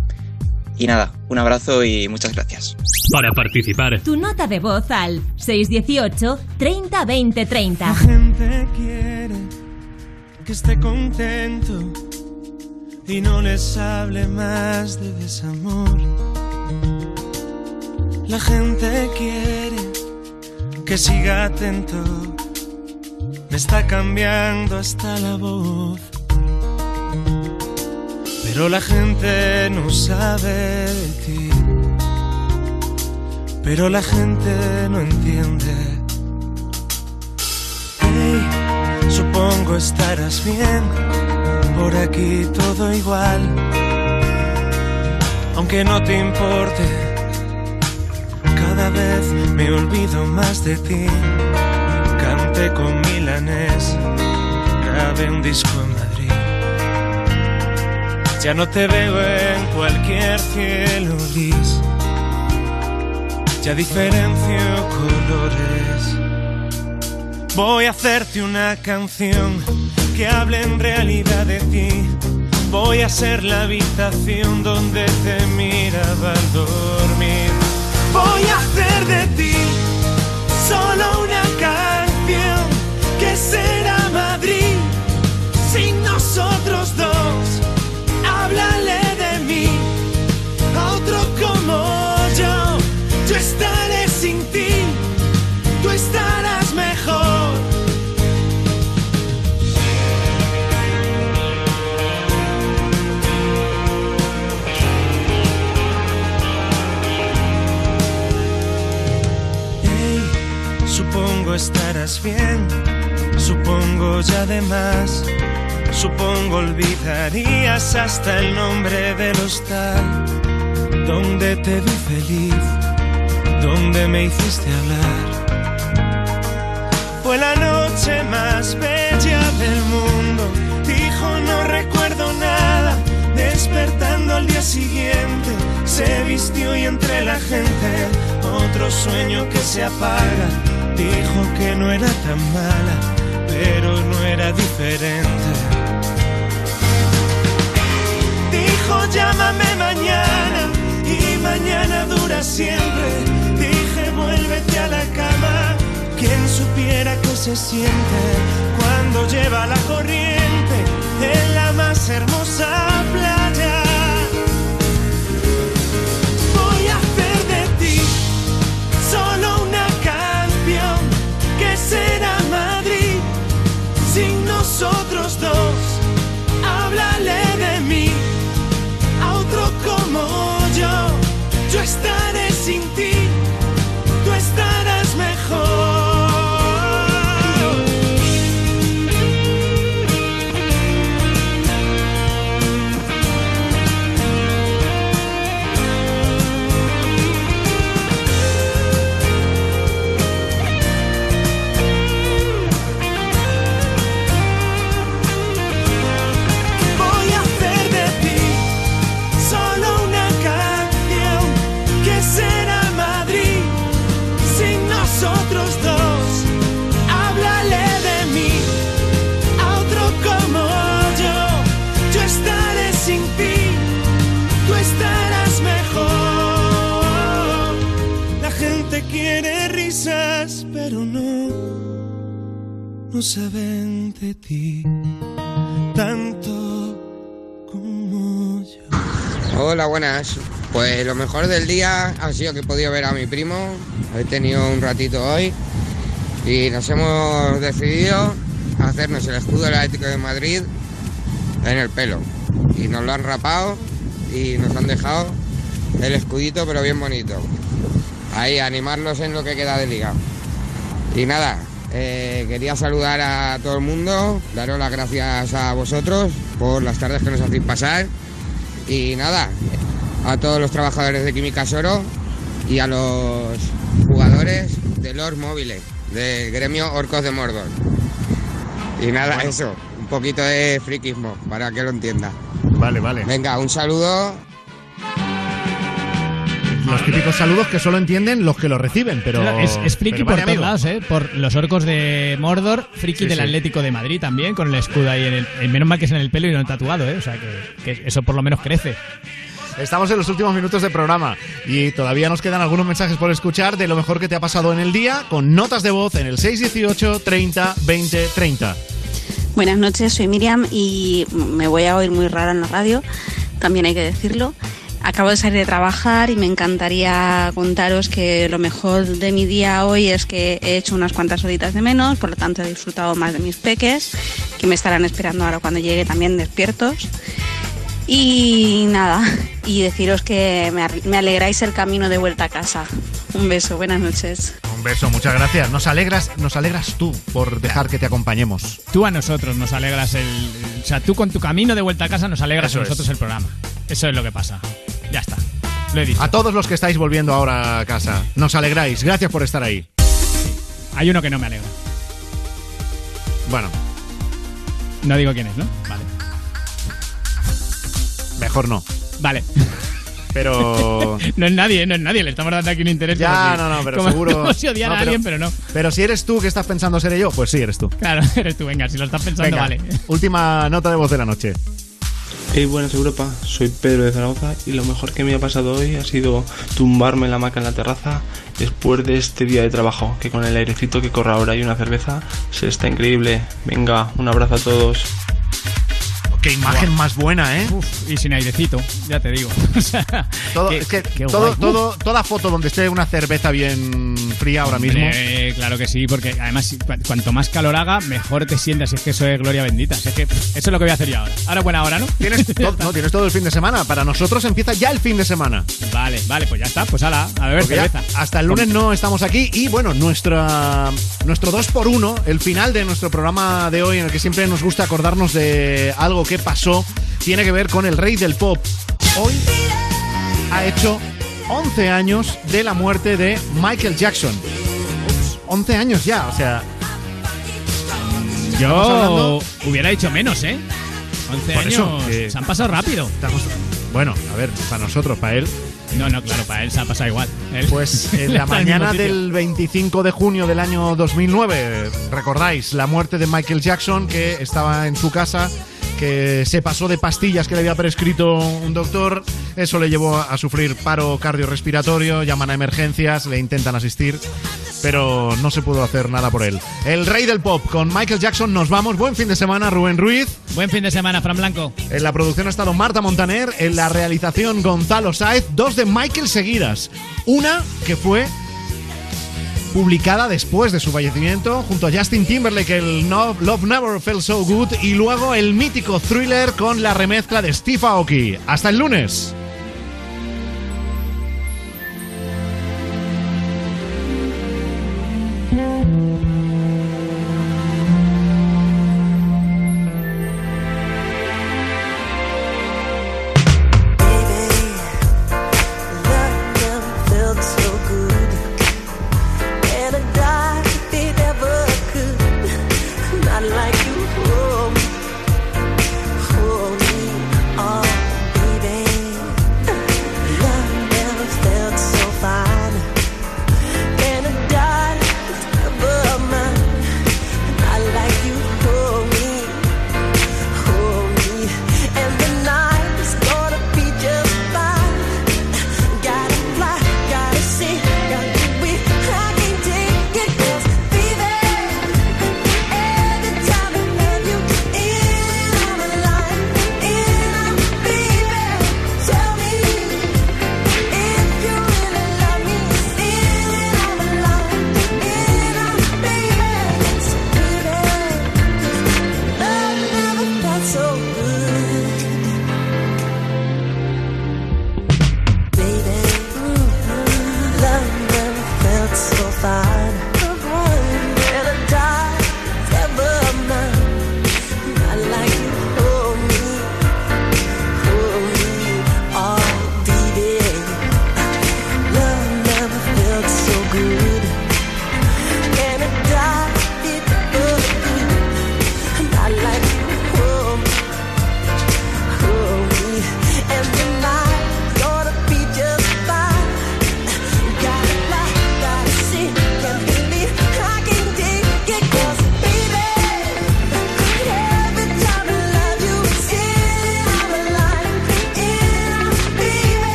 Y nada, un abrazo y muchas gracias. Para participar. Tu nota de voz al 618 30 20 30. La gente quiere que esté contento y no les hable más de desamor. La gente quiere que siga atento, me está cambiando hasta la voz. Pero la gente no sabe de ti, pero la gente no entiende. Supongo estarás bien, por aquí todo igual. Aunque no te importe, cada vez me olvido más de ti. Canté con Milanés, grabé un disco en Madrid. Ya no te veo en cualquier cielo gris. Ya diferencio colores. Voy a hacerte una canción que hable en realidad de ti. Voy a ser la habitación donde te miraba al dormir. Voy a hacer de ti solo una estarás bien, supongo ya además, supongo olvidarías hasta el nombre del hostal, donde te vi feliz, donde me hiciste hablar. Fue la noche más bella del mundo, dijo no recuerdo nada, despertando al día siguiente, se vistió y entre la gente otro sueño que se apaga, dijo que no era tan mala, pero no era diferente. Dijo llámame mañana y mañana dura siempre. Dije vuélvete a la cama. Quien supiera que se siente cuando lleva la corriente en la más hermosa playa. Saben de ti tanto como yo. Hola, buenas. Pues lo mejor del día ha sido que he podido ver a mi primo. He tenido un ratito hoy y nos hemos decidido hacernos el escudo del Atlético de Madrid en el pelo. Y nos lo han rapado y nos han dejado el escudito, pero bien bonito. Ahí, animarnos en lo que queda de liga. Y nada, eh, quería saludar a todo el mundo, daros las gracias a vosotros por las tardes que nos hacéis pasar. Y nada, a todos los trabajadores de Química Soro y a los jugadores de los móviles del gremio Orcos de Mordor. Y nada, eso, un poquito de friquismo para que lo entienda. Vale, vale. Venga, un saludo. Los típicos saludos que solo entienden los que los reciben, pero. Claro, es, es friki pero por vale, todos amigo. lados, ¿eh? Por los orcos de Mordor, friki Sí, del sí. Atlético de Madrid también, con el escudo ahí en el, eh, Menos mal que es en el pelo y no en tatuado, ¿eh? O sea, que, que eso por lo menos crece. Estamos en los últimos minutos de programa y todavía nos quedan algunos mensajes por escuchar de lo mejor que te ha pasado en el día con notas de voz en el 618 30 20 30. Buenas noches, soy Miriam y me voy a oír muy rara en la radio, también hay que decirlo. Acabo de salir de trabajar y me encantaría contaros que lo mejor de mi día hoy es que he hecho unas cuantas horitas de menos, por lo tanto he disfrutado más de mis peques, que me estarán esperando ahora cuando llegue también despiertos. Y nada, y deciros que me, alegráis el camino de vuelta a casa. Un beso, buenas noches. Un beso, muchas gracias. Nos alegras, nos alegras tú por dejar que te acompañemos. Tú a nosotros nos alegras el. O sea, tú con tu camino de vuelta a casa nos alegras Eso a es. nosotros el programa. Eso es lo que pasa. Ya está. Lo he dicho. A todos los que estáis volviendo ahora a casa, nos alegráis. Gracias por estar ahí. Hay uno que no me alegra. Bueno, No digo quién es, ¿no? Vale. Mejor no. Vale. Pero. no es nadie, no es nadie. Le estamos dando aquí un interés. Ya, no, no, pero como- seguro. como si odiara No, a alguien, pero no. Pero si eres tú que estás pensando seré yo, pues sí, eres tú. Claro, eres tú. Venga, si lo estás pensando, Venga, vale. Última nota de voz de la noche. Hey, buenas Europa, soy Pedro de Zaragoza y lo mejor que me ha pasado hoy ha sido tumbarme en la hamaca en la terraza después de este día de trabajo, que con el airecito que corre ahora y una cerveza se está increíble. Venga, un abrazo a todos. Qué imagen más buena, ¿eh? y sin airecito, ya te digo. O sea, Todo, qué- es que qué todo, guay. todo, toda foto donde esté una cerveza bien fría ahora mismo. Hombre, claro que sí, porque además cuanto más calor haga, mejor te sientas. Si es que eso es gloria bendita. Es que eso es lo que voy a hacer yo ahora. Ahora buena hora, ¿no? Tienes, to- no, tienes todo el fin de semana. Para nosotros empieza ya el fin de semana. Vale, vale, pues ya está. Pues ala, a beber Porque ya cerveza. hasta el lunes no estamos aquí y bueno, nuestra, nuestro 2x1, el final de nuestro programa de hoy en el que siempre nos gusta acordarnos de algo que pasó, tiene que ver con el rey del pop. Hoy ha hecho 11 años de la muerte de Michael Jackson. Ups, 11 años ya, o sea... Yo hablando- hubiera dicho menos, ¿eh? 11 Por años eso, que- se han pasado rápido. Estamos- bueno, a ver, para nosotros, para él. No, no, claro, para él se ha pasado igual. Él- Pues en la mañana del 25 de junio del año 2009, recordáis la muerte de Michael Jackson que estaba en su casa, que se pasó de pastillas que le había prescrito un doctor, eso le llevó a sufrir paro cardiorrespiratorio, llaman a emergencias, le intentan asistir, pero no se pudo hacer nada por él. El rey del pop con Michael Jackson, nos vamos, buen fin de semana Rubén Ruiz. Buen fin de semana, Fran Blanco. En la producción ha estado Marta Montaner, en la realización Gonzalo Sáez, dos de Michael seguidas. Una que fue publicada después de su fallecimiento junto a Justin Timberlake, el Love Never Felt So Good, y luego el mítico thriller con la remezcla de Steve Aoki. Hasta el lunes.